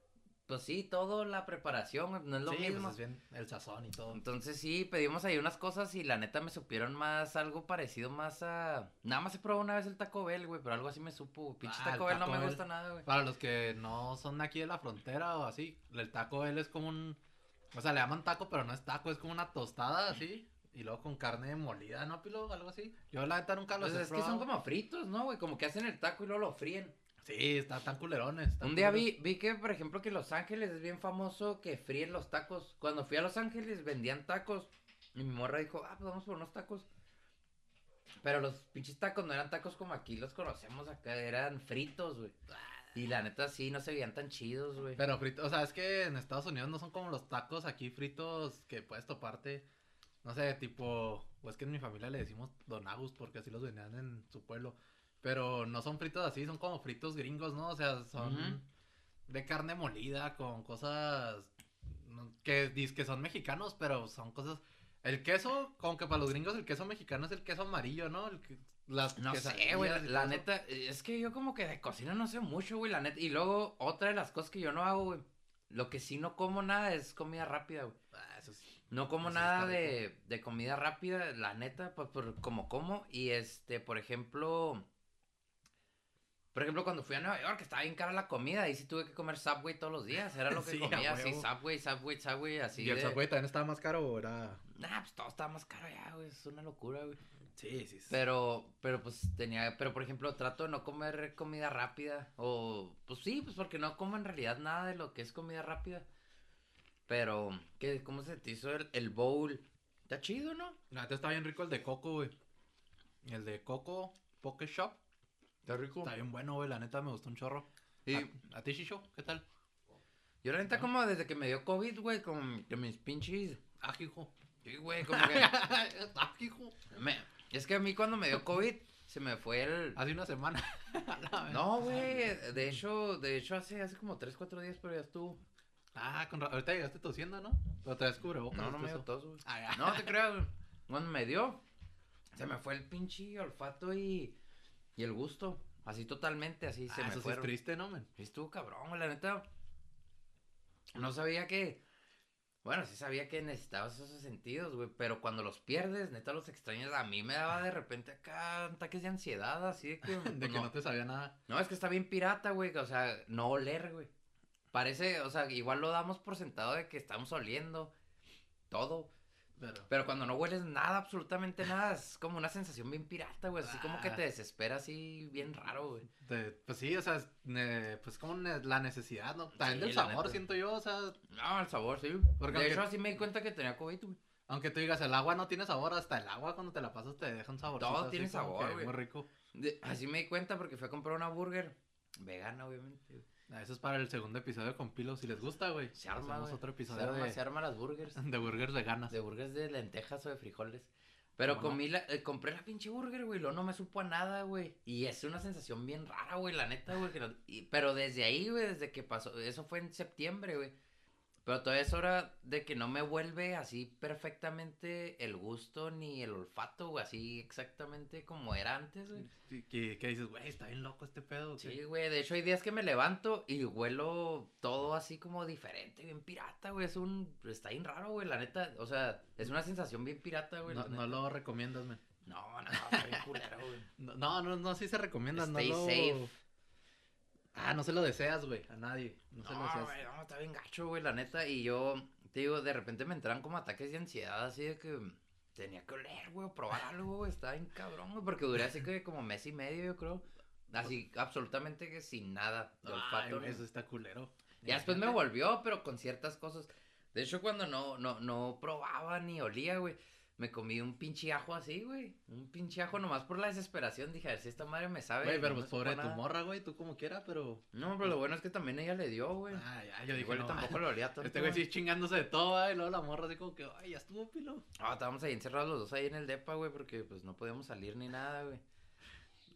Pues sí, todo la preparación, no es lo sí, pues, mismo. es bien el sazón y todo. Entonces sí, pedimos ahí unas cosas y la neta me supieron más, algo parecido más a... Nada más he probado una vez el Taco Bell, güey, pero algo así me supo. Pinche Ah, Taco Bell no me Bell. gusta nada, güey. Para los que no son aquí de la frontera o así, el taco él es como un... O sea, le llaman taco, pero no es taco, es como una tostada así. Y luego con carne molida, ¿no, Pilo? Algo así. Yo la neta nunca los Pues he es que son probado. como fritos, ¿no, güey? Como que hacen el taco y luego lo fríen. Sí, están tan culerones. están Un día vi, vi que, por ejemplo, que Los Ángeles es bien famoso que fríen los tacos. Cuando fui a Los Ángeles vendían tacos. Y mi morra dijo, ah, pues vamos por unos tacos. Pero los pinches tacos no eran tacos como aquí los conocemos acá, eran fritos, güey. Y la neta sí, no se veían tan chidos, güey. Pero frito, o sea, es que en Estados Unidos no son como los tacos aquí fritos que puedes toparte. no sé, tipo, pues que en mi familia le decimos Don Agus porque así los vendían en su pueblo. Pero no son fritos así, son como fritos gringos, ¿no? O sea, son de carne molida con cosas que dice que son mexicanos, pero son cosas. El queso, como que para los gringos el queso mexicano es el queso amarillo, ¿no? El que- las No sé, güey, la, todo neta, es que yo como que de cocina no sé mucho, güey, la neta. Y luego, otra de las cosas que yo no hago, güey, lo que sí no como nada es comida rápida, güey. Ah, eso sí. No como Eso nada de, de comida rápida, la neta, pues por, como como. Y este, por ejemplo, por ejemplo, cuando fui a Nueva York, estaba bien cara la comida, ahí sí tuve que comer Subway todos los días, era lo que [laughs] Sí, comía, así. Subway, Subway, Subway, así ¿Y el. Subway también estaba más caro o era...? Nah, pues todo estaba más caro ya, güey, es una locura, güey. Sí, sí, sí. Pero, pero pues tenía, pero por ejemplo, trato de no comer comida rápida. O, pues sí, pues porque no como en realidad nada de lo que es comida rápida. Pero, ¿qué, ¿cómo se te hizo el, el bowl? Está chido, ¿no? La neta está bien rico el de Coco, güey. El de Coco Poke Shop. Está rico. Está bien bueno, güey. La neta me gustó un chorro. Y ¿A, a ti, Shisho? ¿Qué tal? yo la neta como desde que me dio COVID, güey, con que mis pinches... Ah, hijo. Sí, güey, como que... [laughs] ah, hijo. me- es que a mí cuando me dio COVID, se me fue el... Hace una semana. [laughs] No, güey, de hecho, de hecho hace, hace como 3, 4 días, pero ya estuvo. Ah, con ahorita llegaste tosiendo, ¿no? Pero te descubre vos. No, no me dio tos, güey. Ah. No te creas, güey. [laughs] Cuando me dio, se me fue el pinche olfato y, y el gusto. Así totalmente, así se Ah, me eso sí fueron. es triste, ¿no, men? Sí estuvo cabrón, la neta. No sabía que. Bueno, sí sabía que necesitabas esos sentidos, güey. Pero cuando los pierdes, neta los extrañas. A mí me daba de repente acá ataques de ansiedad, así de que. [laughs] De que no, no te sabía nada. no, es que está bien pirata, güey. O sea, no oler, güey. Parece, o sea, igual lo damos por sentado de que estamos oliendo todo. Pero... Pero cuando no hueles nada, absolutamente nada, es como una sensación bien pirata, güey. Así como que Ah. te desespera así bien raro, güey. de- pues sí, o sea, es, ne- pues como ne- la necesidad, ¿no? También Sí, del sabor, neta. siento yo, o sea, No, el sabor, sí. Porque de aunque- hecho, así me di cuenta que tenía COVID, güey. aunque tú digas, el agua no tiene sabor, hasta el agua cuando te la pasas te deja un sabor. Todo tiene sabor, güey. Muy rico. De- así me di cuenta porque fui a comprar una burger vegana, obviamente. Ah, Eso es para el segundo episodio con Pilo, si les gusta, güey. Se arma, Hacemos otro Se episodio arma, de, se arma las burgers. [laughs] de burgers veganas. De burgers de lentejas o de frijoles. Pero comí la, eh, compré la pinche burger, güey, luego no me supo a nada, güey. Y es una sensación bien rara, güey, la neta, güey. que no- y- pero desde ahí, güey, desde que pasó, eso fue en septiembre, güey. Pero todavía es hora de que no me vuelve así perfectamente el gusto ni el olfato, güey, así exactamente como era antes, güey. Sí, Que, que dices, güey, está bien loco este pedo. Sí, güey, de hecho hay días que me levanto y huelo todo así como diferente, bien pirata, güey, es un, está bien raro, güey, la neta, o sea, es una sensación bien pirata, güey. No, no lo recomiendas, men. No, no, está bien culero, güey. No, [laughs] no, no, no, sí se recomienda, no Stay lo... safe. Ah, no se lo deseas, güey, a nadie. No, se lo No, deseas. güey, no, está bien gacho, güey, la neta. Y yo, te digo, de repente me entran como ataques de ansiedad, así de que tenía que oler, güey, o probar algo, güey. Estaba bien cabrón, güey, porque duré así que como mes y medio, yo creo. Así, absolutamente que sin nada de Ay, olfato. güey. eso está culero. Ya después me volvió, pero con ciertas cosas. De hecho, cuando no, no, no probaba ni olía, güey, me comí un pinche ajo así, güey. Un pinche ajo nomás por la desesperación. Dije, a ver si esta madre me sabe. Güey, pero no pues pobre tu morra, güey, tú como quiera, pero... No, pero lo bueno es que también ella le dio, güey. Ah, ya, yo dije, no, tampoco lo olía [laughs] tanto. Este güey sí chingándose de todo, güey, y luego la morra así como que, ay, ya estuvo, Pilo. Ah, estábamos ahí encerrados los dos ahí en el depa, güey, porque pues no podíamos salir ni nada, güey.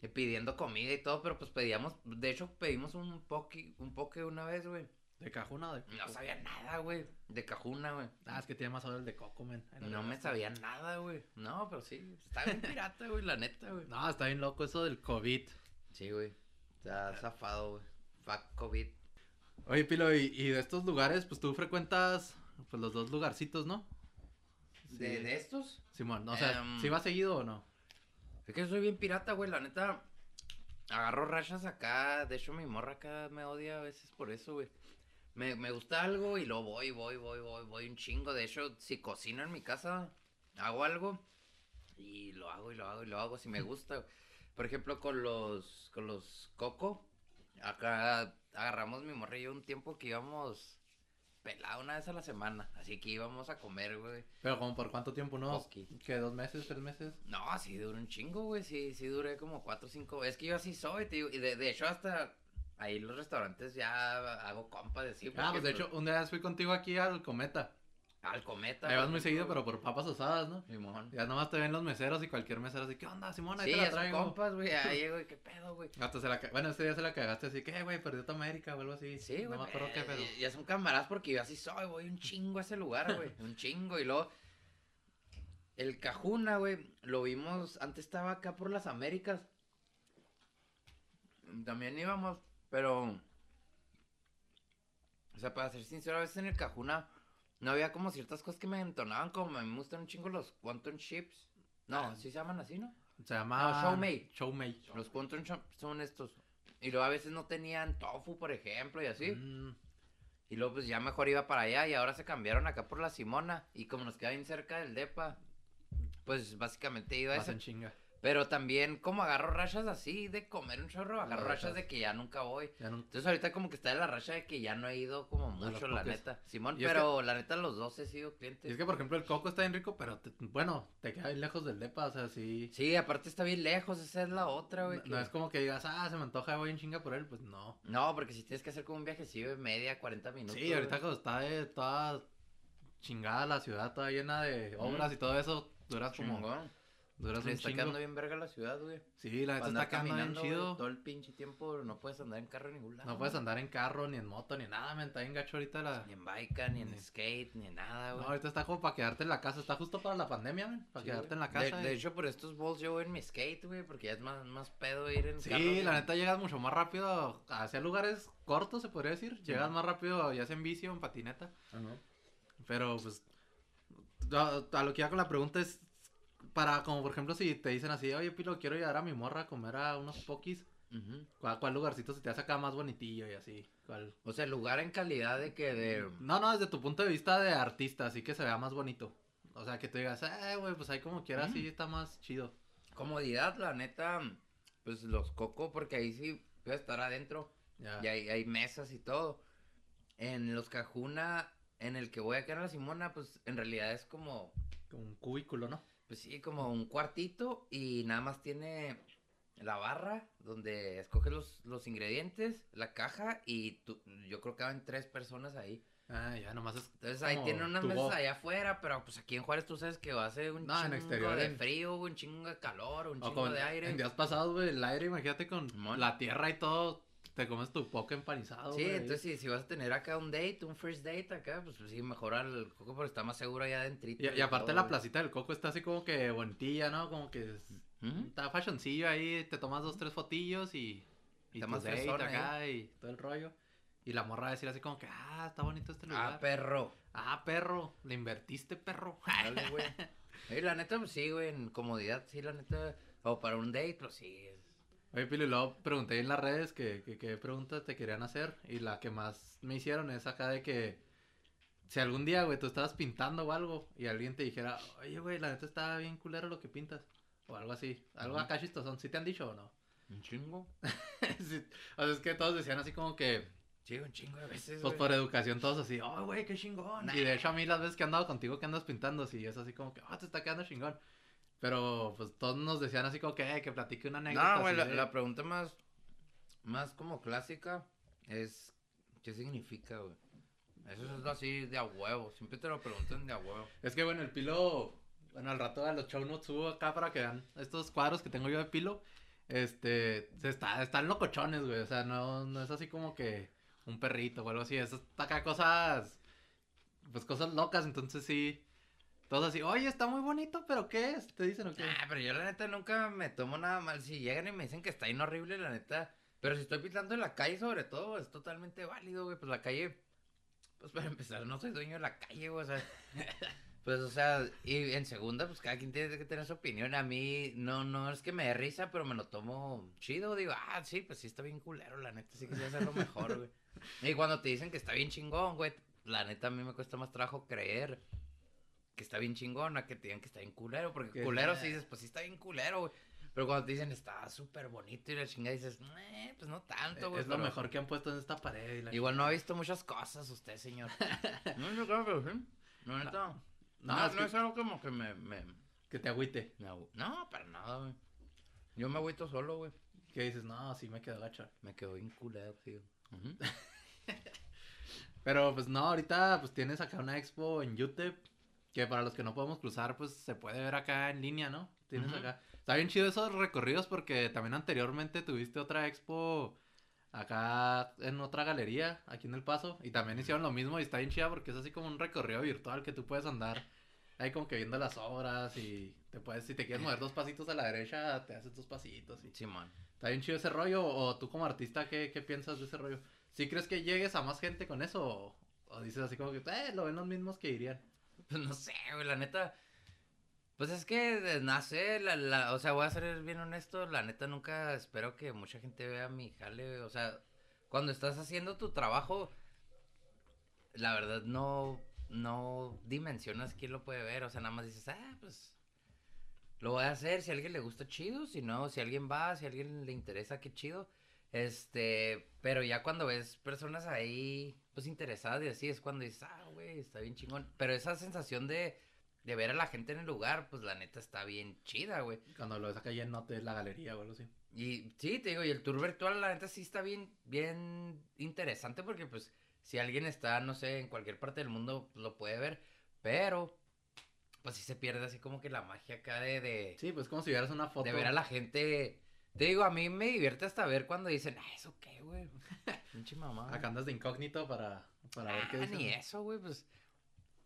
Y pidiendo comida y todo, pero pues pedíamos, de hecho pedimos un poke, un poke una vez, güey. ¿De cajuna o de No sabía nada, güey, de cajuna, güey. Ah, es que tiene más sabor el de coco, men. No me sabía nada, güey. No, pero sí, está bien [laughs] pirata, güey, la neta, güey. No, está bien loco eso del COVID. Sí, güey. Está zafado, güey. Fuck COVID. Oye, Pilo, y, y de estos lugares, pues tú frecuentas, pues los dos lugarcitos, ¿no? ¿De, de estos? Simón, o sea, Em, ¿sí va seguido o no? Es que soy bien pirata, güey, la neta. Agarro rachas acá. De hecho, mi morra acá me odia a veces por eso, güey. Me, me gusta algo y luego voy, voy, voy, voy, voy un chingo. De hecho, si cocino en mi casa, hago algo y lo hago y lo hago y lo hago si me [laughs] gusta. Por ejemplo, con los, con los coco, acá agarramos mi yo un tiempo que íbamos pelada una vez a la semana. Así que íbamos a comer, güey. Pero como por cuánto tiempo, ¿no? ¿Qué, dos meses, tres meses? No, sí duré un chingo, güey. Sí, sí duré como cuatro o cinco. Es que yo así soy, digo. Y de, de hecho, hasta ahí los restaurantes ya hago compa de sí. Ah, pues de hecho, un día fui contigo aquí al Cometa. Al cometa. Ahí vas muy seguido, güey. pero por papas asadas, ¿no? Simón. Ya nomás te ven los meseros y cualquier mesero así, ¿qué onda, Simón? Ahí Sí, te la traigo. compas, güey. [laughs] Ahí llego y qué pedo, güey. Hasta se la Bueno, ese día se la cagaste así, ¿qué, güey? Perdió tu América o algo así. Sí, güey. No me acuerdo qué eh, pedo. Ya son camaradas porque yo así soy, voy un chingo a ese lugar, güey. [laughs] un chingo. Y luego, el Cajuna, güey, lo vimos, antes estaba acá por las Américas. También íbamos, pero... O sea, para ser sincero, a veces en el Cajuna no había como ciertas cosas que me entonaban, como me gustan un chingo los Quantum Chips. No, Ah. sí se llaman así, ¿no? Se llama... No, Showmate. Showmate. Los Quantum Chips son estos. Y luego a veces no tenían tofu, por ejemplo, y así. Mm, Y luego pues ya mejor iba para allá y ahora se cambiaron acá por la Simona. Y como nos queda bien cerca del DEPA, pues básicamente iba a ese. chinga. Pero también como agarro rachas así de comer un chorro, agarro rachas de que ya nunca voy. Ya no- Entonces ahorita como que está en la racha de que ya no he ido como mucho, la neta. Simón, Y es pero la neta los dos he sido clientes. Y es que, por ejemplo, el coco está bien rico, pero te- bueno, te queda bien lejos del depa, o sea, sí. Sí, aparte está bien lejos, esa es la otra, güey. No, que- no es como que digas, ah, se me antoja, voy en chinga por él, pues no. No, porque si tienes que hacer como un viajecillo de media, 40 minutos. Sí, ahorita cuando está eh, toda chingada la ciudad, toda llena de obras y todo eso, duras como, Chingón. Duras está quedando bien verga la ciudad, güey. Sí, la neta está quedando bien chido. todo el pinche tiempo no puedes andar en carro en ningún lado. No puedes andar en carro, ni en moto, ni nada, men, está bien gacho ahorita la... Ni en bike, ni en Ni- skate, ni nada, No, güey. ahorita está como para quedarte en la casa, está justo para la pandemia, men, para Sí, quedarte en la casa. De, hecho, por estos balls yo voy en mi skate, güey, porque ya es más, más pedo ir en Sí, carro. la güey. neta llegas mucho más rápido hacia lugares cortos, se podría decir. Llegas más rápido ya sea en bici o en patineta. Ajá. Pero pues a, a lo que iba con la pregunta es para como por ejemplo si te dicen así, oye Pilo, quiero llevar a mi morra a comer a unos pokis. ¿cuál, cuál lugarcito se te hace acá más bonitillo y así? ¿Cuál? O sea, lugar en calidad de que de... No, no, desde tu punto de vista de artista, así que se vea más bonito. O sea, que tú digas, eh, güey, pues ahí como quiera, Mm. sí está más chido. Comodidad, la neta, pues los coco, porque ahí sí puedes estar adentro. Ya. Y hay, hay mesas y todo. En los Cajuna, en el que voy acá en la Simona, pues en realidad es como, Como un cubículo, ¿no? Pues sí, como un cuartito y nada más tiene la barra donde escoges los, los ingredientes, la caja y tú, yo creo que caben tres personas ahí. Ah, ya, nomás es. Entonces ahí como tienen unas mesas allá afuera, pero pues aquí en Juárez tú sabes que va a ser un No, chingo exterior, de en- frío, un chingo de calor, un O chingo con, de aire. En días pasados, güey, el aire, imagínate con la tierra y todo, te comes tu poke empanizado, Sí, güey. entonces si, si vas a tener acá un date, un first date acá, pues, sí, mejor al coco porque está más seguro allá adentro. Y, y aparte la placita del coco está así como que bonitilla, ¿no? Como que es- está fashioncillo ahí, te tomas dos, tres fotillos y... Y Está tu más date ahí. acá y todo el rollo. Y la morra va a decir así como que, ah, está bonito este lugar. Ah, perro. Ah, perro, le invertiste, perro. Dale, güey. [laughs] Eh, la neta, pues sí, güey, en comodidad, sí, la neta. O para un date, pues sí. Oye, Pili, luego pregunté en las redes que, que, qué preguntas te querían hacer. Y la que más me hicieron es acá de que si algún día, güey, tú estabas pintando o algo y alguien te dijera, oye, güey, la neta está bien culero lo que pintas. O algo así. Algo acá chistosón. ¿Sí te han dicho o no? Un chingo. [laughs] Sí, O sea, es que todos decían así como que, Sí, un chingo de veces. pues güey. por educación, todos así, oh, güey, qué chingón. Y de hecho, a mí las veces que he andado contigo que andas pintando, sí, es así como que, ah, te está quedando chingón. Pero, pues todos nos decían así como que, eh, que platique una anécdota. No, güey, la, de- la pregunta más, más como clásica es, ¿qué significa, güey? Eso es así de a huevo, siempre te lo preguntan de a huevo. Es que bueno, el pilo, bueno, al rato a los show notes subo acá para que vean estos cuadros que tengo yo de pilo. Este, se está, están locochones, güey. O sea, no, no es así como que un perrito o algo así. Es acá cosas, pues cosas locas. Entonces sí, todos así, oye, está muy bonito, pero ¿qué es? Te dicen o qué. Ah, pero yo la neta nunca me tomo nada mal. Si llegan y me dicen que está bien horrible, la neta. Pero si estoy pintando en la calle, sobre todo, es totalmente válido, güey. Pues la calle, pues para empezar, no soy dueño de la calle, güey. O sea, [laughs] pues, o sea, y en segunda, pues cada quien tiene que tener su opinión. A mí, no, no es que me dé risa, pero me lo tomo chido. Digo, ah, sí, pues sí está bien culero, la neta. Sí quisiera hacerlo mejor, güey. [laughs] Y cuando te dicen que está bien chingón, güey, la neta a mí me cuesta más trabajo creer que está bien chingón a que te digan que está bien culero. Porque Que culero sí dices, pues sí está bien culero, güey. Pero cuando te dicen está súper bonito y la chingada dices, eh, pues no tanto, güey. es lo pero mejor que han puesto en esta pared. y la Igual no ha visto muchas cosas usted, señor. [laughs] no, yo creo que sí. No. No, No, no, es que- es algo como que me, me, Que te agüite. me No, para nada, güey. Yo me agüito solo, güey. Que dices, no, sí me quedo gacho. Me quedo bien culero, tío. [laughs] Pero pues no, ahorita pues tienes acá una expo en YouTube. Que para los que no podemos cruzar, pues se puede ver acá en línea, ¿no? Tienes Ujú. acá. Está bien chido esos recorridos porque también anteriormente tuviste otra expo acá en otra galería, aquí en El Paso. Y también hicieron lo mismo y está bien chida porque es así como un recorrido virtual que tú puedes andar ahí como que viendo las obras y te puedes, si te quieres mover dos pasitos a la derecha, te haces dos pasitos. Y... Simón. ¿Está bien chido ese rollo? ¿O tú como artista qué, qué piensas de ese rollo? ¿Sí crees que llegues a más gente con eso? ¿O, o dices así como que, eh, lo ven los mismos que irían? [laughs] Pues no sé, güey, la neta. Pues es que, no sé, la, la, o sea, voy a ser bien honesto, la neta nunca espero que mucha gente vea mi jale, o sea, cuando estás haciendo tu trabajo, la verdad no, no dimensionas quién lo puede ver, o sea, nada más dices, ah, pues, lo voy a hacer, si a alguien le gusta, chido, si no, si alguien va, si a alguien le interesa, qué chido, este, pero ya cuando ves personas ahí, pues, interesadas y así, es cuando dices, ah, güey, está bien chingón, pero esa sensación de, de ver a la gente en el lugar, pues, la neta está bien chida, güey. Cuando lo ves acá lleno de la galería o algo así. Y sí, te digo, y el tour virtual, la neta, sí está bien, bien interesante porque, pues, si alguien está, no sé, en cualquier parte del mundo, pues, lo puede ver, pero, pues, sí se pierde así como que la magia acá de, de, Sí, pues como si vieras una foto. de ver a la gente. Te digo, a mí me divierte hasta ver cuando dicen, ah, ¿eso qué, güey? [laughs] Pinche mamá. Acá andas de incógnito para, para ver qué Ah, dicen. ni eso, güey, pues.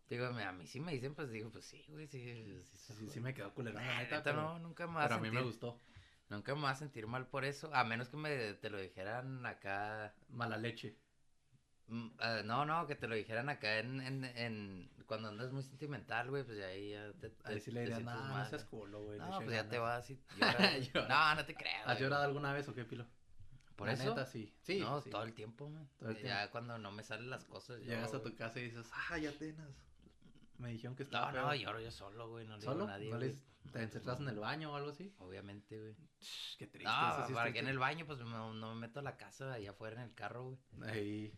Digo, a mí sí me dicen, pues digo, pues sí, güey, sí. Sí, Sí, sí, sí me quedó culero, la La neta, pero, no, nunca a pero a mí me sentir- gustó. Nunca me va a sentir mal por eso, a menos que me te lo dijeran acá. Mala leche. Ah, no, no, que te lo dijeran acá en, en, en cuando andas muy sentimental, güey, pues ahí ya te, te- Ahí sí le dirían, sientes no, no seas güey". culo, güey. No, pues ya te ganas". vas y [laughs] lloras. Llora. no, no te creo. ¿Has llorado alguna vez o qué, Pilo? ¿Por La eso? neta, sí. Sí, no, sí. todo el tiempo, man. Todo el ya tiempo. cuando no me salen las cosas. Llegas a tu casa y dices, ah, ya tenas. Me dijeron que No, estaba no, feo". lloro yo solo, güey, no le digo a nadie. ¿No les... ¿Te encerras en el baño o algo así? Obviamente, güey. Qué triste. No, eso sí es para que en el baño, pues no, no me meto a la casa, allá afuera en el carro, güey. Ahí,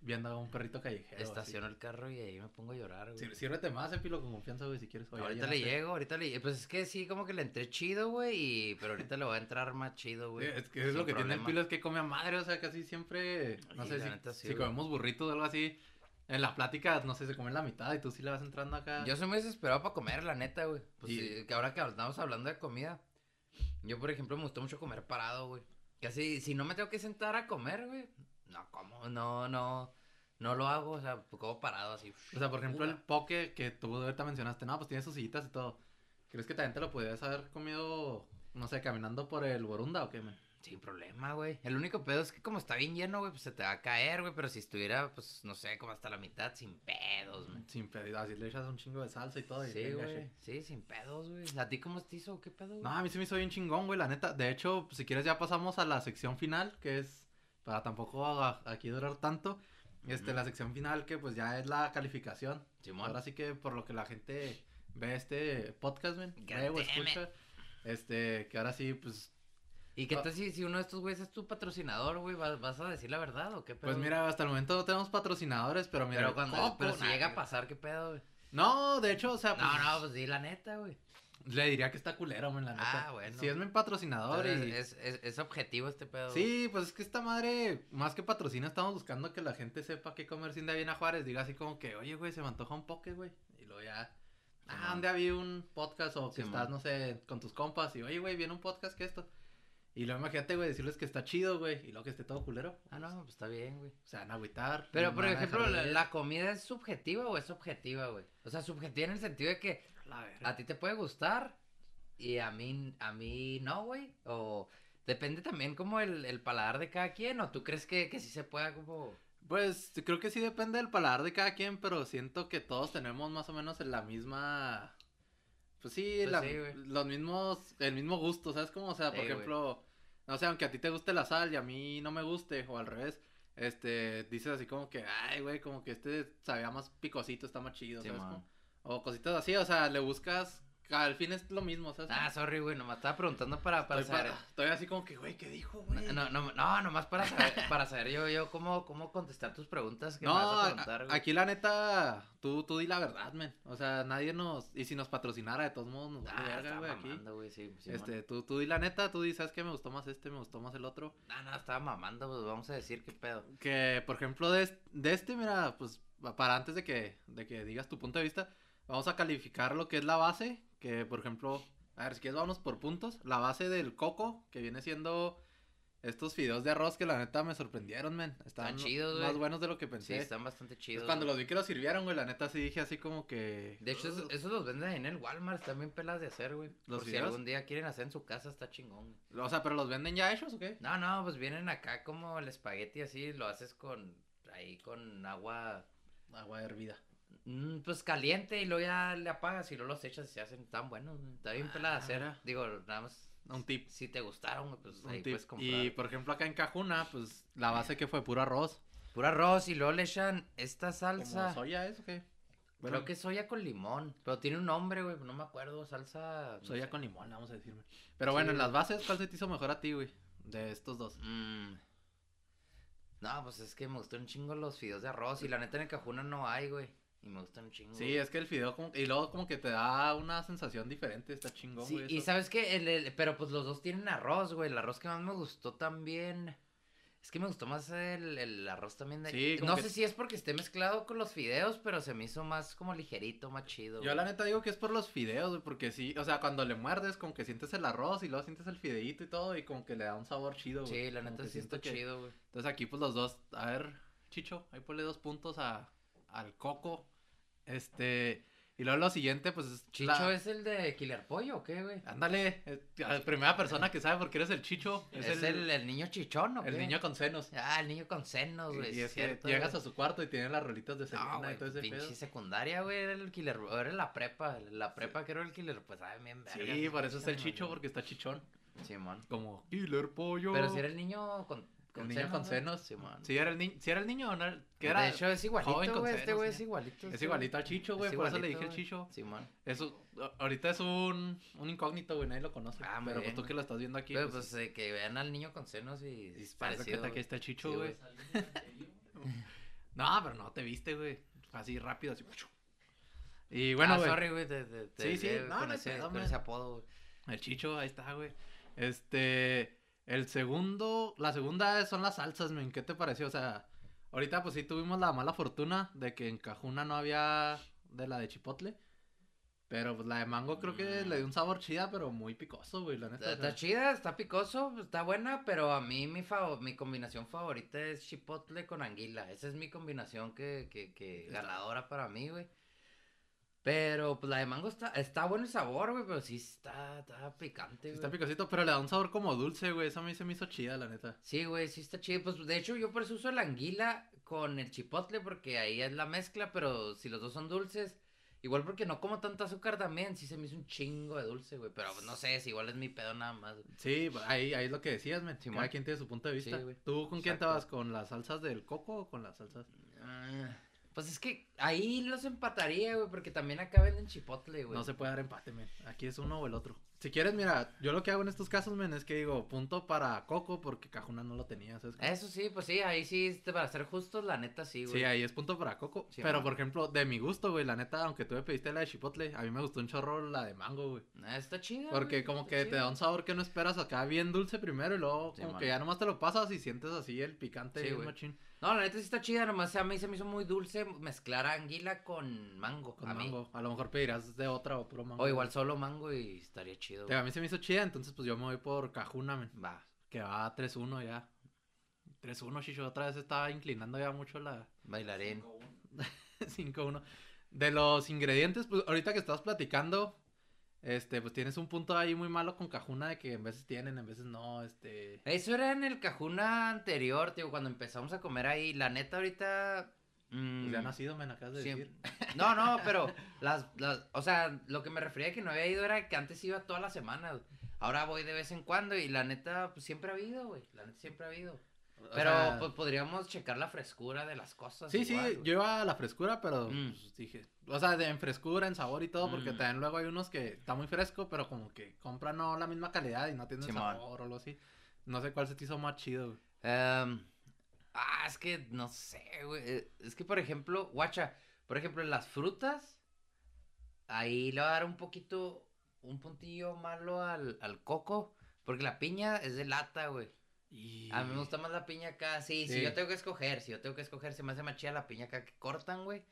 viendo a un perrito callejero. así. Estaciono el carro y ahí me pongo a llorar, güey. Sí, Sírvete más, eh, Pilo, con confianza, güey, si quieres. O ya ahorita le llego, ahorita le Pues es que sí, como que le entré chido, güey, y... pero ahorita le voy a entrar más chido, Sí, güey. es que es lo que tiene el problema. Pilo, es que come a madre, o sea, casi siempre, no Sí, sé, si, neta sí, si comemos burritos o algo así, en la plática, no sé, se come la mitad y tú sí le vas entrando acá. Yo soy muy desesperado para comer, la neta, güey. Pues Y- sí, que ahora que estamos hablando de comida, yo, por ejemplo, me gusta mucho comer parado, güey. Casi, si no me tengo que sentar a comer, güey, no como, no, no, no lo hago, o sea, como parado así. O sea, por ejemplo, el poke que tú ahorita mencionaste, no, pues tiene sus sillitas y todo. ¿Crees que también te lo podías haber comido, no sé, caminando por el Borunda o qué, man? Sin problema, güey. El único pedo es que como está bien lleno, güey, pues se te va a caer, güey. Pero si estuviera, pues, no sé, como hasta la mitad, sin pedos, güey. Sin pedir, así le echas un chingo de salsa y todo. y Sí, güey. Sí, sin pedos, güey. ¿A ti cómo te hizo? ¿Qué pedo, güey? No, a mí se me hizo bien chingón, güey, la neta. De hecho, si quieres ya pasamos a la sección final, que es para tampoco aquí durar tanto. Este, la sección final que pues ya es la calificación. Simón. Ahora sí que por lo que la gente ve este podcast, God ve o escucha, este, que ahora sí, pues, ¿Y qué tal si, si uno de estos güeyes es tu patrocinador, güey? ¿Vas, vas a decir la verdad o qué pedo? pues mira, hasta el momento no tenemos patrocinadores, pero mira, pero, cuando, pero si llega a pasar, ¿qué pedo, güey? No, de hecho, o sea, pues, No, no, pues di la neta, güey. Le diría que está culero, güey, la neta. Ah, bueno. Si es mi patrocinador y... es, es, es objetivo este pedo. Sí, pues es que esta madre, más que patrocina, estamos buscando que la gente sepa qué comer sin de bien a Juárez. Diga así como que, oye, güey, se me antoja un poke, güey. Y luego ya, ah, un día vi un podcast o que estás, no sé, con tus compas y, oye, güey, viene un podcast que esto. Y luego imagínate, güey, decirles que está chido, güey, y luego que esté todo culero. Ah, no, pues está bien, güey. O sea, van a agüitar. Pero, por ejemplo, la, la comida es subjetiva o es objetiva, güey? O sea, subjetiva en el sentido de que La a ti te puede gustar y a mí, a mí no, güey. O depende también como el, el paladar de cada quien. O tú crees que, que sí se pueda como... Pues creo que sí depende del paladar de cada quien, pero siento que todos tenemos más o menos en la misma. Pues sí, Pues la- sí, güey. los mismos, el mismo gusto, ¿sabes cómo? O sea, por Sí, güey. ejemplo, no sé, aunque a ti te guste la sal y a mí no me guste, o al revés, este, dices así como que, ay, güey, como que este sabía más picosito, está más chido, ¿sabes? O cositas así, o sea, le buscas al fin es lo mismo, ¿sabes? Ah, sorry, güey, nomás estaba preguntando para, para estoy, saber. pa- estoy así como que, güey, ¿qué dijo, güey? No, no, no, nomás para saber, para saber yo, yo cómo, cómo contestar tus preguntas que No, me vas a preguntar, güey. aquí la neta, tú, tú di la verdad, men. O sea, nadie nos, y si nos patrocinara, de todos modos, nos vale Ah, verga, estaba güey, aquí. mamando, güey, sí, sí, Este, tú, tú di la neta, tú di, ¿sabes qué? Me gustó más este, me gustó más el otro. No, no, estaba mamando, pues vamos a decir qué pedo. Que, por ejemplo, de, de este, mira, pues, pa- para antes de que, de que digas tu punto de vista, vamos a calificar lo que es la base, que, por ejemplo, a ver, si quieres vamos por puntos. La base del coco, que viene siendo estos fideos de arroz que la neta me sorprendieron, men. Estaban chidos, más buenos de lo que Sí, pensé. están bastante Pues chidos. cuando los vi que los sirvieron, güey, la neta sí dije así como que... De hecho, esos, esos los venden en el Walmart, están bien pelas de hacer, güey. ¿Los Por si algún día quieren hacer en su casa, está chingón, güey. O sea, pero los venden ya hechos o qué? No, no, pues vienen acá como el espagueti así, lo haces con, ahí con agua, Agua hervida. Mm, pues caliente y luego ya le apagas y luego los echas y se hacen tan buenos. Está bien pelada Ah, mira. Digo, nada más, Un tip. si te gustaron, pues Un ahí tip. puedes comprar. Y por ejemplo acá en Cajuna, pues la base que fue puro arroz. Puro arroz y luego le echan esta ¿Como salsa. soya es o qué? Creo que es soya con limón, pero tiene un nombre, güey, no me acuerdo, salsa... no Soya sé. con limón, vamos a decirme. Pero bueno, en las bases, ¿cuál se te hizo mejor a ti, güey? De estos dos. Mm. No, pues es que me gustan un chingo los fideos de arroz y la neta en el cajuna no hay, güey. Y me gustan un chingo. Sí, es que el fideo como... Y luego como que te da una sensación diferente, está chingón, Sí, güey. y eso. sabes que, el, el- pero pues los dos tienen arroz, güey. El arroz que más me gustó también. Es que me gustó más el, el arroz también de. Sí, no que- sé si es porque esté mezclado con los fideos, pero se me hizo más como ligerito, más chido. Yo güey. la neta digo que es por los fideos, güey, porque sí, o sea, cuando le muerdes como que sientes el arroz y luego sientes el fideíto y todo y como que le da un sabor chido, güey. Sí, la neta sí está siento que- chido, güey. Entonces aquí pues los dos, a ver, Chicho, ahí ponle dos puntos a, al coco. Este, y luego lo siguiente pues es ¿Chicho la- es el de Killer Pollo o qué, güey? Ándale, la primera persona que sabe por qué eres el Chicho ¿Es, es, el, el niño chichón o el qué? niño con senos. Ah, el niño con senos, güey. y sí es que llegas a su cuarto y tiene las rolitas de Selena No, y todo ese pinche pedo. secundaria, güey, era el killer, era la prepa, la prepa que era el killer, pues sabe bien verga. Sí, por eso es el Chicho, porque está chichón. Simón. Como Killer Pollo. Pero si era el niño con, el niño con ¿no? senos. Simón. Sí, era el, ni si era el niño o no. era- Que era, de hecho es joven igualito, con güey, este güey sí. es igualito. es este igualito al Chicho, güey. Es Por eso le dije güey. Chicho. Simón. Eso, a- ahorita es un, un incógnito, güey, nadie lo conoce. Ah, pero bien, pues tú que lo estás viendo aquí, Pero pues, pues eh, que vean al niño con senos y es haz de parecido. que güey. está Chicho, Sí, güey. [laughs] no, pero no te viste, güey. Así rápido, así. Y bueno, ah, güey. sorry, güey, te, te, te Sí, sí, no, no ese, man. ese apodo, güey. El Chicho, ahí está, güey. Este, el segundo, la segunda son las salsas, men. ¿Qué te pareció? O sea, ahorita pues sí tuvimos la mala fortuna de que en Cajuna no había de la de chipotle. Pero pues la de mango creo que Mm. le dio un sabor chida, pero muy picoso, güey, la neta. Está, o sea. está chida, está picoso, está buena, pero a mí mi favo- mi combinación favorita es chipotle con anguila. Esa es mi combinación que, que, que ganadora para mí, güey. Pero pues la de mango está, está bueno el sabor, güey, pero sí está, está picante, Sí está picosito, pero le da un sabor como dulce, güey. Eso a mí se me hizo chida, la neta. Sí, güey, sí está chido. Pues de hecho yo por eso uso la anguila con el chipotle porque ahí es la mezcla, pero si los dos son dulces, igual porque no como tanto azúcar también, sí se me hizo un chingo de dulce, güey. Pero pues, no sé, si igual es mi pedo nada más. güey. Sí, ahí, ahí es lo que decías, men. Cada quien tiene su punto de vista. Sí, güey. ¿Tú con quién Exacto. estabas? ¿Con las salsas del coco o con las salsas? Ah, Pues es que ahí los empataría, güey, porque también acá venden chipotle, güey. No se puede dar empate, men. Aquí es uno o el otro. Si quieres, mira, yo lo que hago en estos casos, men, es que digo punto para Coco porque Cajuna no lo tenía, ¿sabes? Eso sí, pues sí, ahí sí, este, para ser justos, la neta sí, güey. Sí, ahí es punto para Coco. Sí, pero, man. por ejemplo, de mi gusto, güey, la neta, aunque tú me pediste la de chipotle, a mí me gustó un chorro la de mango, güey. Ah, está chida. Porque güey, como que te da un sabor que no esperas acá bien dulce primero y luego Sí, como man. que ya nomás te lo pasas y sientes así el picante Sí, güey. machín No, la neta sí está chida, nomás a mí se me hizo muy dulce mezclar anguila con mango. con a mí. mango. A lo mejor pedirás de otra o puro mango. O igual solo mango y estaría chido. Te- güey. A mí se me hizo chida, entonces pues yo me voy por Cajuna, men. Va, Que va 3-1 ya. 3-1, Chicho. Otra vez estaba inclinando ya mucho la bailarín. [laughs] 5-1. De los ingredientes, pues ahorita que estás platicando, este, pues tienes un punto ahí muy malo con Cajuna de que en veces tienen, en veces no, este... Eso era en el cajuna anterior, tío, cuando empezamos a comer ahí. La neta ahorita... mm, Pues ya nacido, men, acabas de decir. [laughs] No, no, pero las, las, o sea, lo que me refería a que no había ido era que antes iba todas las semanas. Ahora voy de vez en cuando y la neta, pues siempre ha habido, güey. La neta siempre ha habido. O Pero sea, pues podríamos checar la frescura de las cosas. Sí, sí, güey. yo iba a la frescura, pero Mm. pues, dije, o sea, de, en frescura, en sabor y todo, porque Mm. también luego hay unos que está muy fresco, pero como que compran no la misma calidad y no tienen Simón. sabor o algo así. No sé cuál se te hizo más chido, güey. Em, ah, es que no sé, güey. eh, Es que, por ejemplo, guacha, por ejemplo, en las frutas, ahí le va a dar un poquito, un puntillo malo al, al coco, porque la piña es de lata, güey. Y... A mí me gusta más la piña acá, sí, si Sí. yo tengo que escoger, si yo tengo que escoger, se me hace más chida la piña acá que cortan, güey.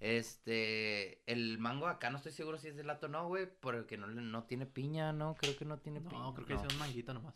Este, el mango acá no estoy seguro si es de lata o no, güey, porque no, le- no tiene piña, ¿no? Creo que no tiene piña. No, creo que hice un manguito nomás.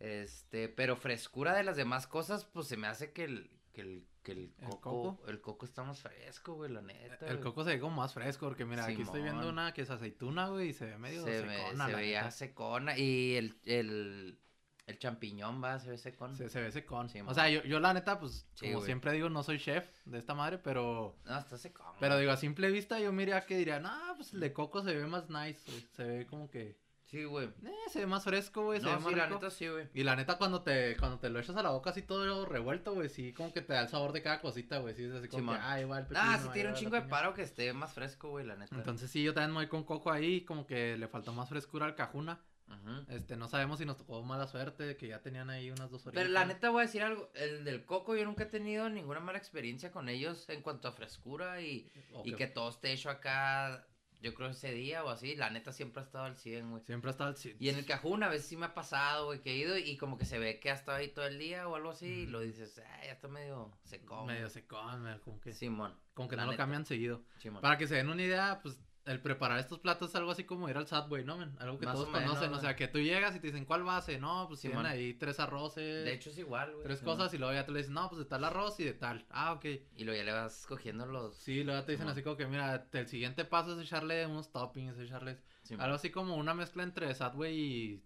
Este, pero frescura de las demás cosas, pues se me hace que el, que el, que el ¿El coco, el coco está más fresco, güey, la neta. El coco se ve como más fresco, porque mira, aquí estoy viendo una que es aceituna, güey, y se ve medio se, ve- secona, se la veía neta. secona y el, el, el champiñón va, se ve secón. Se, se ve secón. Simón. o sea, yo, yo la neta, pues, Sí, como güey. siempre digo, no soy chef de esta madre, pero... No, está secón. Pero güey. digo, a simple vista yo miraría que diría, no, pues el de coco se ve más nice, güey. Se ve como que... Sí, güey. Eh, se ve más fresco, güey, se No, ve más sí, la rico. neta sí, güey. Y la neta, cuando te, cuando te lo echas a la boca así todo revuelto, güey, sí, como que te da el sabor de cada cosita, güey. Sí, es así como Simón. que, ah, igual el pepino. Ah, sí tiene un la chingo de piña". paro que esté más fresco, güey, la neta. Entonces sí, yo también me voy con coco ahí, como que le faltó más frescura al cajuna. Ujú. Este, no sabemos si nos tocó mala suerte, que ya tenían ahí unas dos horitas. Pero la neta voy a decir algo, el del coco yo nunca he tenido ninguna mala experiencia con ellos en cuanto a frescura y, O y que todo esté hecho acá, yo creo ese día o así, la neta siempre ha estado al 100, güey. Siempre está el... sí- Y en el cajún a veces sí me ha pasado, güey, que he ido y como que se ve que ha estado ahí todo el día o algo así y lo dices, ah, ya está medio secón. medio güey". secón, como que, Simón. como que la no lo cambian seguido. Simón. Para que se den una idea, pues el preparar estos platos es algo así como ir al Subway, ¿no? men? Algo que Más todos o menos, conocen. O sea, que tú llegas y te dicen, ¿cuál base? No, pues Simón. tienen ahí tres arroces. De hecho es igual, güey. tres cosas y luego ya te le dicen, no, pues de tal arroz y de tal. Ah, ok. Y luego ya le vas escogiendo los... Sí, luego ya te dicen así como que, mira, el siguiente paso es echarle unos toppings, echarles algo así como una mezcla entre Subway y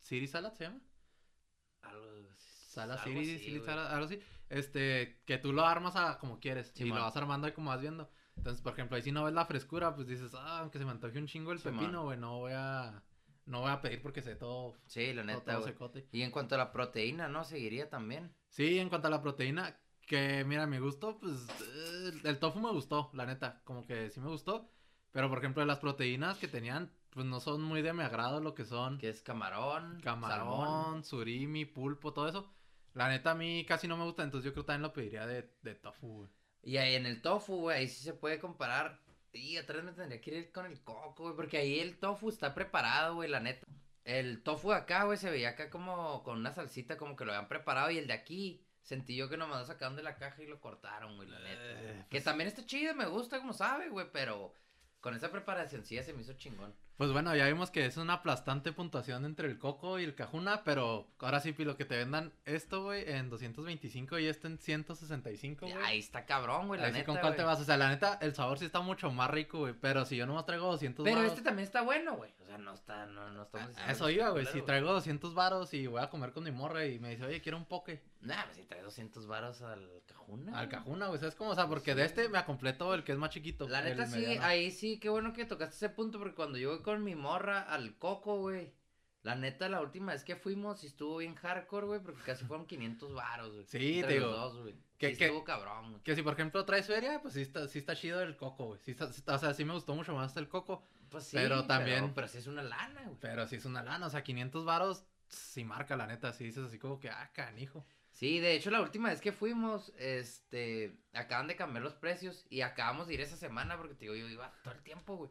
City Salad, ¿se llama? Algo- Salad algo City, así, City. Salad, algo así. Este, que tú lo armas a como quieres y lo vas armando ahí como vas viendo. Entonces, por ejemplo, ahí si no ves la frescura, pues dices, ah, aunque se me antoje un chingo el pepino, güey, no voy a, no voy a pedir porque sé todo, Sí, la todo, neta, todo secote. Y en cuanto a la proteína, ¿no? Seguiría también. Sí, en cuanto a la proteína, que mira, mi gusto, pues eh, el tofu me gustó, la neta, como que sí me gustó. Pero por ejemplo, las proteínas que tenían, pues no son muy de mi agrado lo que son Que es camarón, camarón, salmón. surimi, pulpo, todo eso. La neta a mí casi no me gusta, entonces yo creo que también lo pediría de, de tofu, güey. Y ahí en el tofu, güey, ahí sí se puede comparar. Y atrás me tendría que ir con el coco, güey, porque ahí el tofu está preparado, güey, la neta. El tofu de acá, güey, se veía acá como con una salsita como que lo habían preparado y el de aquí sentí yo que nomás lo sacaron de la caja y lo cortaron, güey, la neta. Eh, Que pues- también está chido, me gusta como sabe, güey, pero con esa preparación sí ya se me hizo chingón. Pues bueno, ya vimos que es una aplastante puntuación entre el coco y el cajuna, pero ahora sí, Pilo, que te vendan esto, güey, en 225 y este en 165, güey. Ahí está cabrón, güey, la Ahí sí, neta, ¿con cuál te vas? O sea, la neta, el sabor sí está mucho más rico, güey, pero si yo nomás traigo 200 Pero este también está bueno, güey. Sea, no está, no, no estamos a diciendo Eso iba, güey, si traigo 200 varos y voy a comer con mi morra y me dice, oye, quiero un poke Nah, pues si traes 200 varos al cajuna. al cajuna, güey, ¿sabes cómo? O sea, porque de este me completo el que es más chiquito. La neta sí, mediano. ahí sí, qué bueno que tocaste ese punto, porque cuando yo voy con mi morra al coco, güey. La neta, la última vez que fuimos, sí estuvo bien hardcore, güey, porque casi fueron 500 varos, güey. Sí, entre te los digo, dos, güey. que- Sí que- estuvo cabrón, güey. Que si, por ejemplo, traes feria, pues sí está, sí está chido el coco, güey. Sí está- sí está- o sea, sí me gustó mucho más el coco. Pues sí, pero también- Pero, pero sí es una lana, güey. Pero sí es una lana, o sea, 500 varos sí marca la neta, sí dices así como que, ah, canijo. Sí, de hecho, la última vez que fuimos, este, acaban de cambiar los precios y acabamos de ir esa semana porque te digo, yo iba todo el tiempo, güey.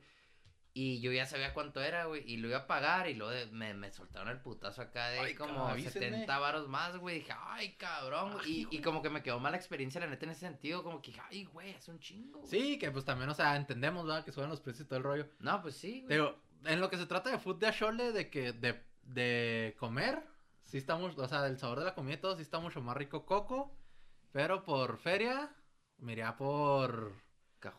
Y yo ya sabía cuánto era, güey, y lo iba a pagar y luego de- me, me soltaron el putazo acá de Ay, como cabrón, avísenme. 70 varos más, güey. Dije, ay, cabrón. Ay, Y, y como que me quedó mala experiencia, la neta, en ese sentido, como que, dije, ay, güey, es un chingo. güey". Sí, que pues también, o sea, entendemos, ¿verdad? Que suben los precios y todo el rollo. No, pues sí, güey. Pero en lo que se trata de food de Ashole, de que, de, de comer, sí está mucho, o sea, del sabor de la comida y todo, sí está mucho más rico coco. Pero por feria, me iría por,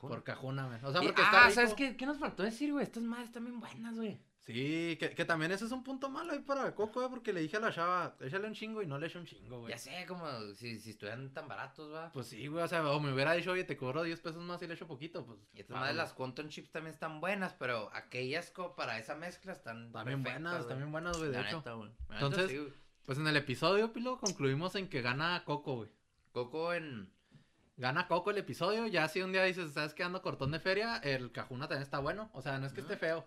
Por cajuna, men. O sea, Y- porque ah, está rico. ¿sabes qué, qué nos faltó decir, güey? Estas madres están bien buenas, güey. Sí, que, que también ese es un punto malo ahí para coco, eh, porque le dije a la chava, échale un chingo y no le eché un chingo, güey. Ya sé, como si, si estuvieran tan baratos, va. Pues sí, güey, o sea, o me hubiera dicho, oye, te cobro 10 pesos más y le echo poquito, pues. Y estas madres, güey. las Quantum Chips también están buenas, pero aquellas para esa mezcla están También perfectas, buenas, güey. también buenas, güey, de La hecho. neta, güey. Entonces, sí, güey. Pues en el episodio, Pilo, concluimos en que gana Coco, güey. Coco en. Gana Coco el episodio. Ya si un día dices, ¿sabes qué? Ando cortón de feria, el Cajuna también está bueno. O sea, no es que esté feo.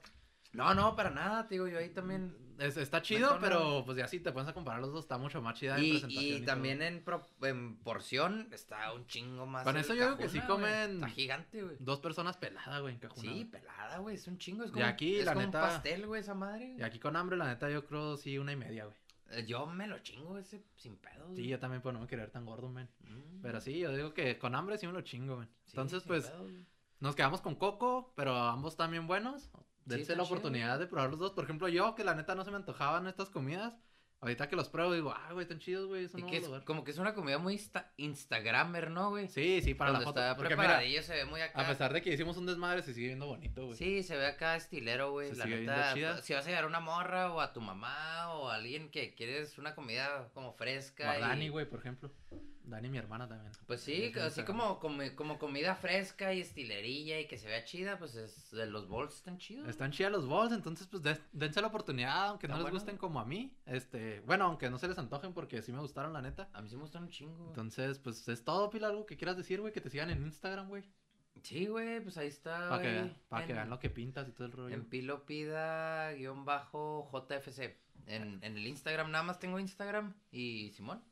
No, no, para nada, te digo, yo ahí también. Es- está chido, pero no. pues ya si te pones a comparar los dos, está mucho más chida en Y, presentación. y también en, pro- en porción está un chingo más. Con eso yo digo que sí comen Está gigante, güey. Dos personas peladas, güey, en Cajuna. Sí, pelada, güey. Es un chingo. Es Y como, aquí, es la como neta- un pastel, güey, esa madre. Y aquí con hambre, la neta, yo creo sí una y media, güey. Eh, Yo me lo chingo ese sin pedo. Sí, yo también, pues no me querer tan gordo, man. Mm. Pero sí, yo digo que con hambre sí me lo chingo. Sí, Entonces, pues, pedo, nos quedamos con Coco, pero ambos también buenos. Dense la chido. oportunidad de probar los dos. Por ejemplo, yo, que la neta no se me antojaban estas comidas. Ahorita que los pruebo, digo, ah, güey, están chidos, güey. Es un Y nuevo que es lugar. como que es una comida muy insta- instagramer, ¿no, güey? Sí, sí, para Cuando la foto. está Porque mira, preparadillo se ve muy acá. a pesar de que hicimos un desmadre, se sigue viendo bonito, güey. Sí, se ve acá estilero, güey. Se La sigue viendo neta, chida. si vas a llevar a una morra o a tu mamá o a alguien que quieres una comida como O fresca. a y- Dani, güey, por ejemplo. Dani, mi hermana también. Pues sí, así como, como, como comida fresca y estilerilla y que se vea chida, pues es, de los bols están chidos. Están chidas los balls, entonces pues dense la oportunidad, aunque no les gusten como a mí. Este, bueno, aunque no se les antojen porque sí me gustaron, la neta. A mí sí me gustan un chingo. Entonces, pues es todo, Pila, algo que quieras decir, güey, que te sigan en Instagram, güey. Sí, güey, pues ahí está. Para que, vean- pa' que vean lo que pintas y todo el rollo. En Pilopida guion bajo JFC. En, en el Instagram, nada más tengo Instagram y Simón.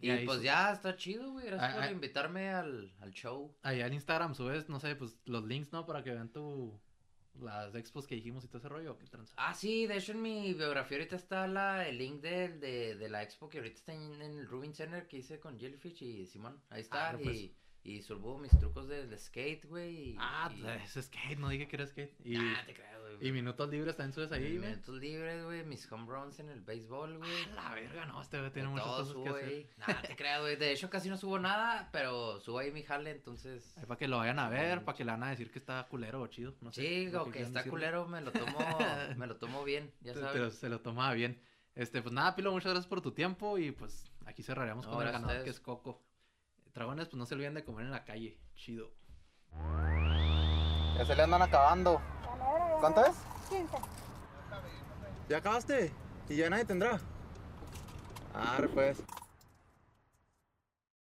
Y pues su- ya está chido, güey. Gracias Ah, por ah. invitarme al, al show. Ahí en Instagram subes, no sé, pues los links, ¿no? Para que vean tu... Las expos que dijimos y todo ese rollo, ¿o ¿qué tranza? Ah, sí, de hecho en mi biografía ahorita está la, el link de, de, de la expo que ahorita está en, en el Rubin Center que hice con Jellyfish y Simón. Ahí está. Ah, pues. y, y subo mis trucos de, de skate, güey. y- Ah, y- es skate, no dije que era skate. Y, Ah, te creo, güey. y minutos libres también subes ahí, güey. minutos libres, güey. Mis home runs en el béisbol, güey. Ah, la verga, no, este güey tiene De muchas todo cosas que subo hacer. Nah, te creo, güey. De hecho, casi no subo nada, pero subo ahí mi jale, entonces. Ahí para que lo vayan a ver, para que le van a decir que está culero o chido. No sé, Sí, o que está decirle. culero, me lo tomo, [laughs] me lo tomo bien, ya sabes. te lo- se lo tomaba bien. Este, pues nada, Pilo, muchas gracias por tu tiempo y pues aquí cerraríamos No, con el ganador que es Coco. Dragones, pues no se olviden de comer en la calle. Chido. Ya se le andan acabando. ¿Cuánto es? 15. ¿Ya acabaste? ¿Y ya nadie tendrá? Ah, pues.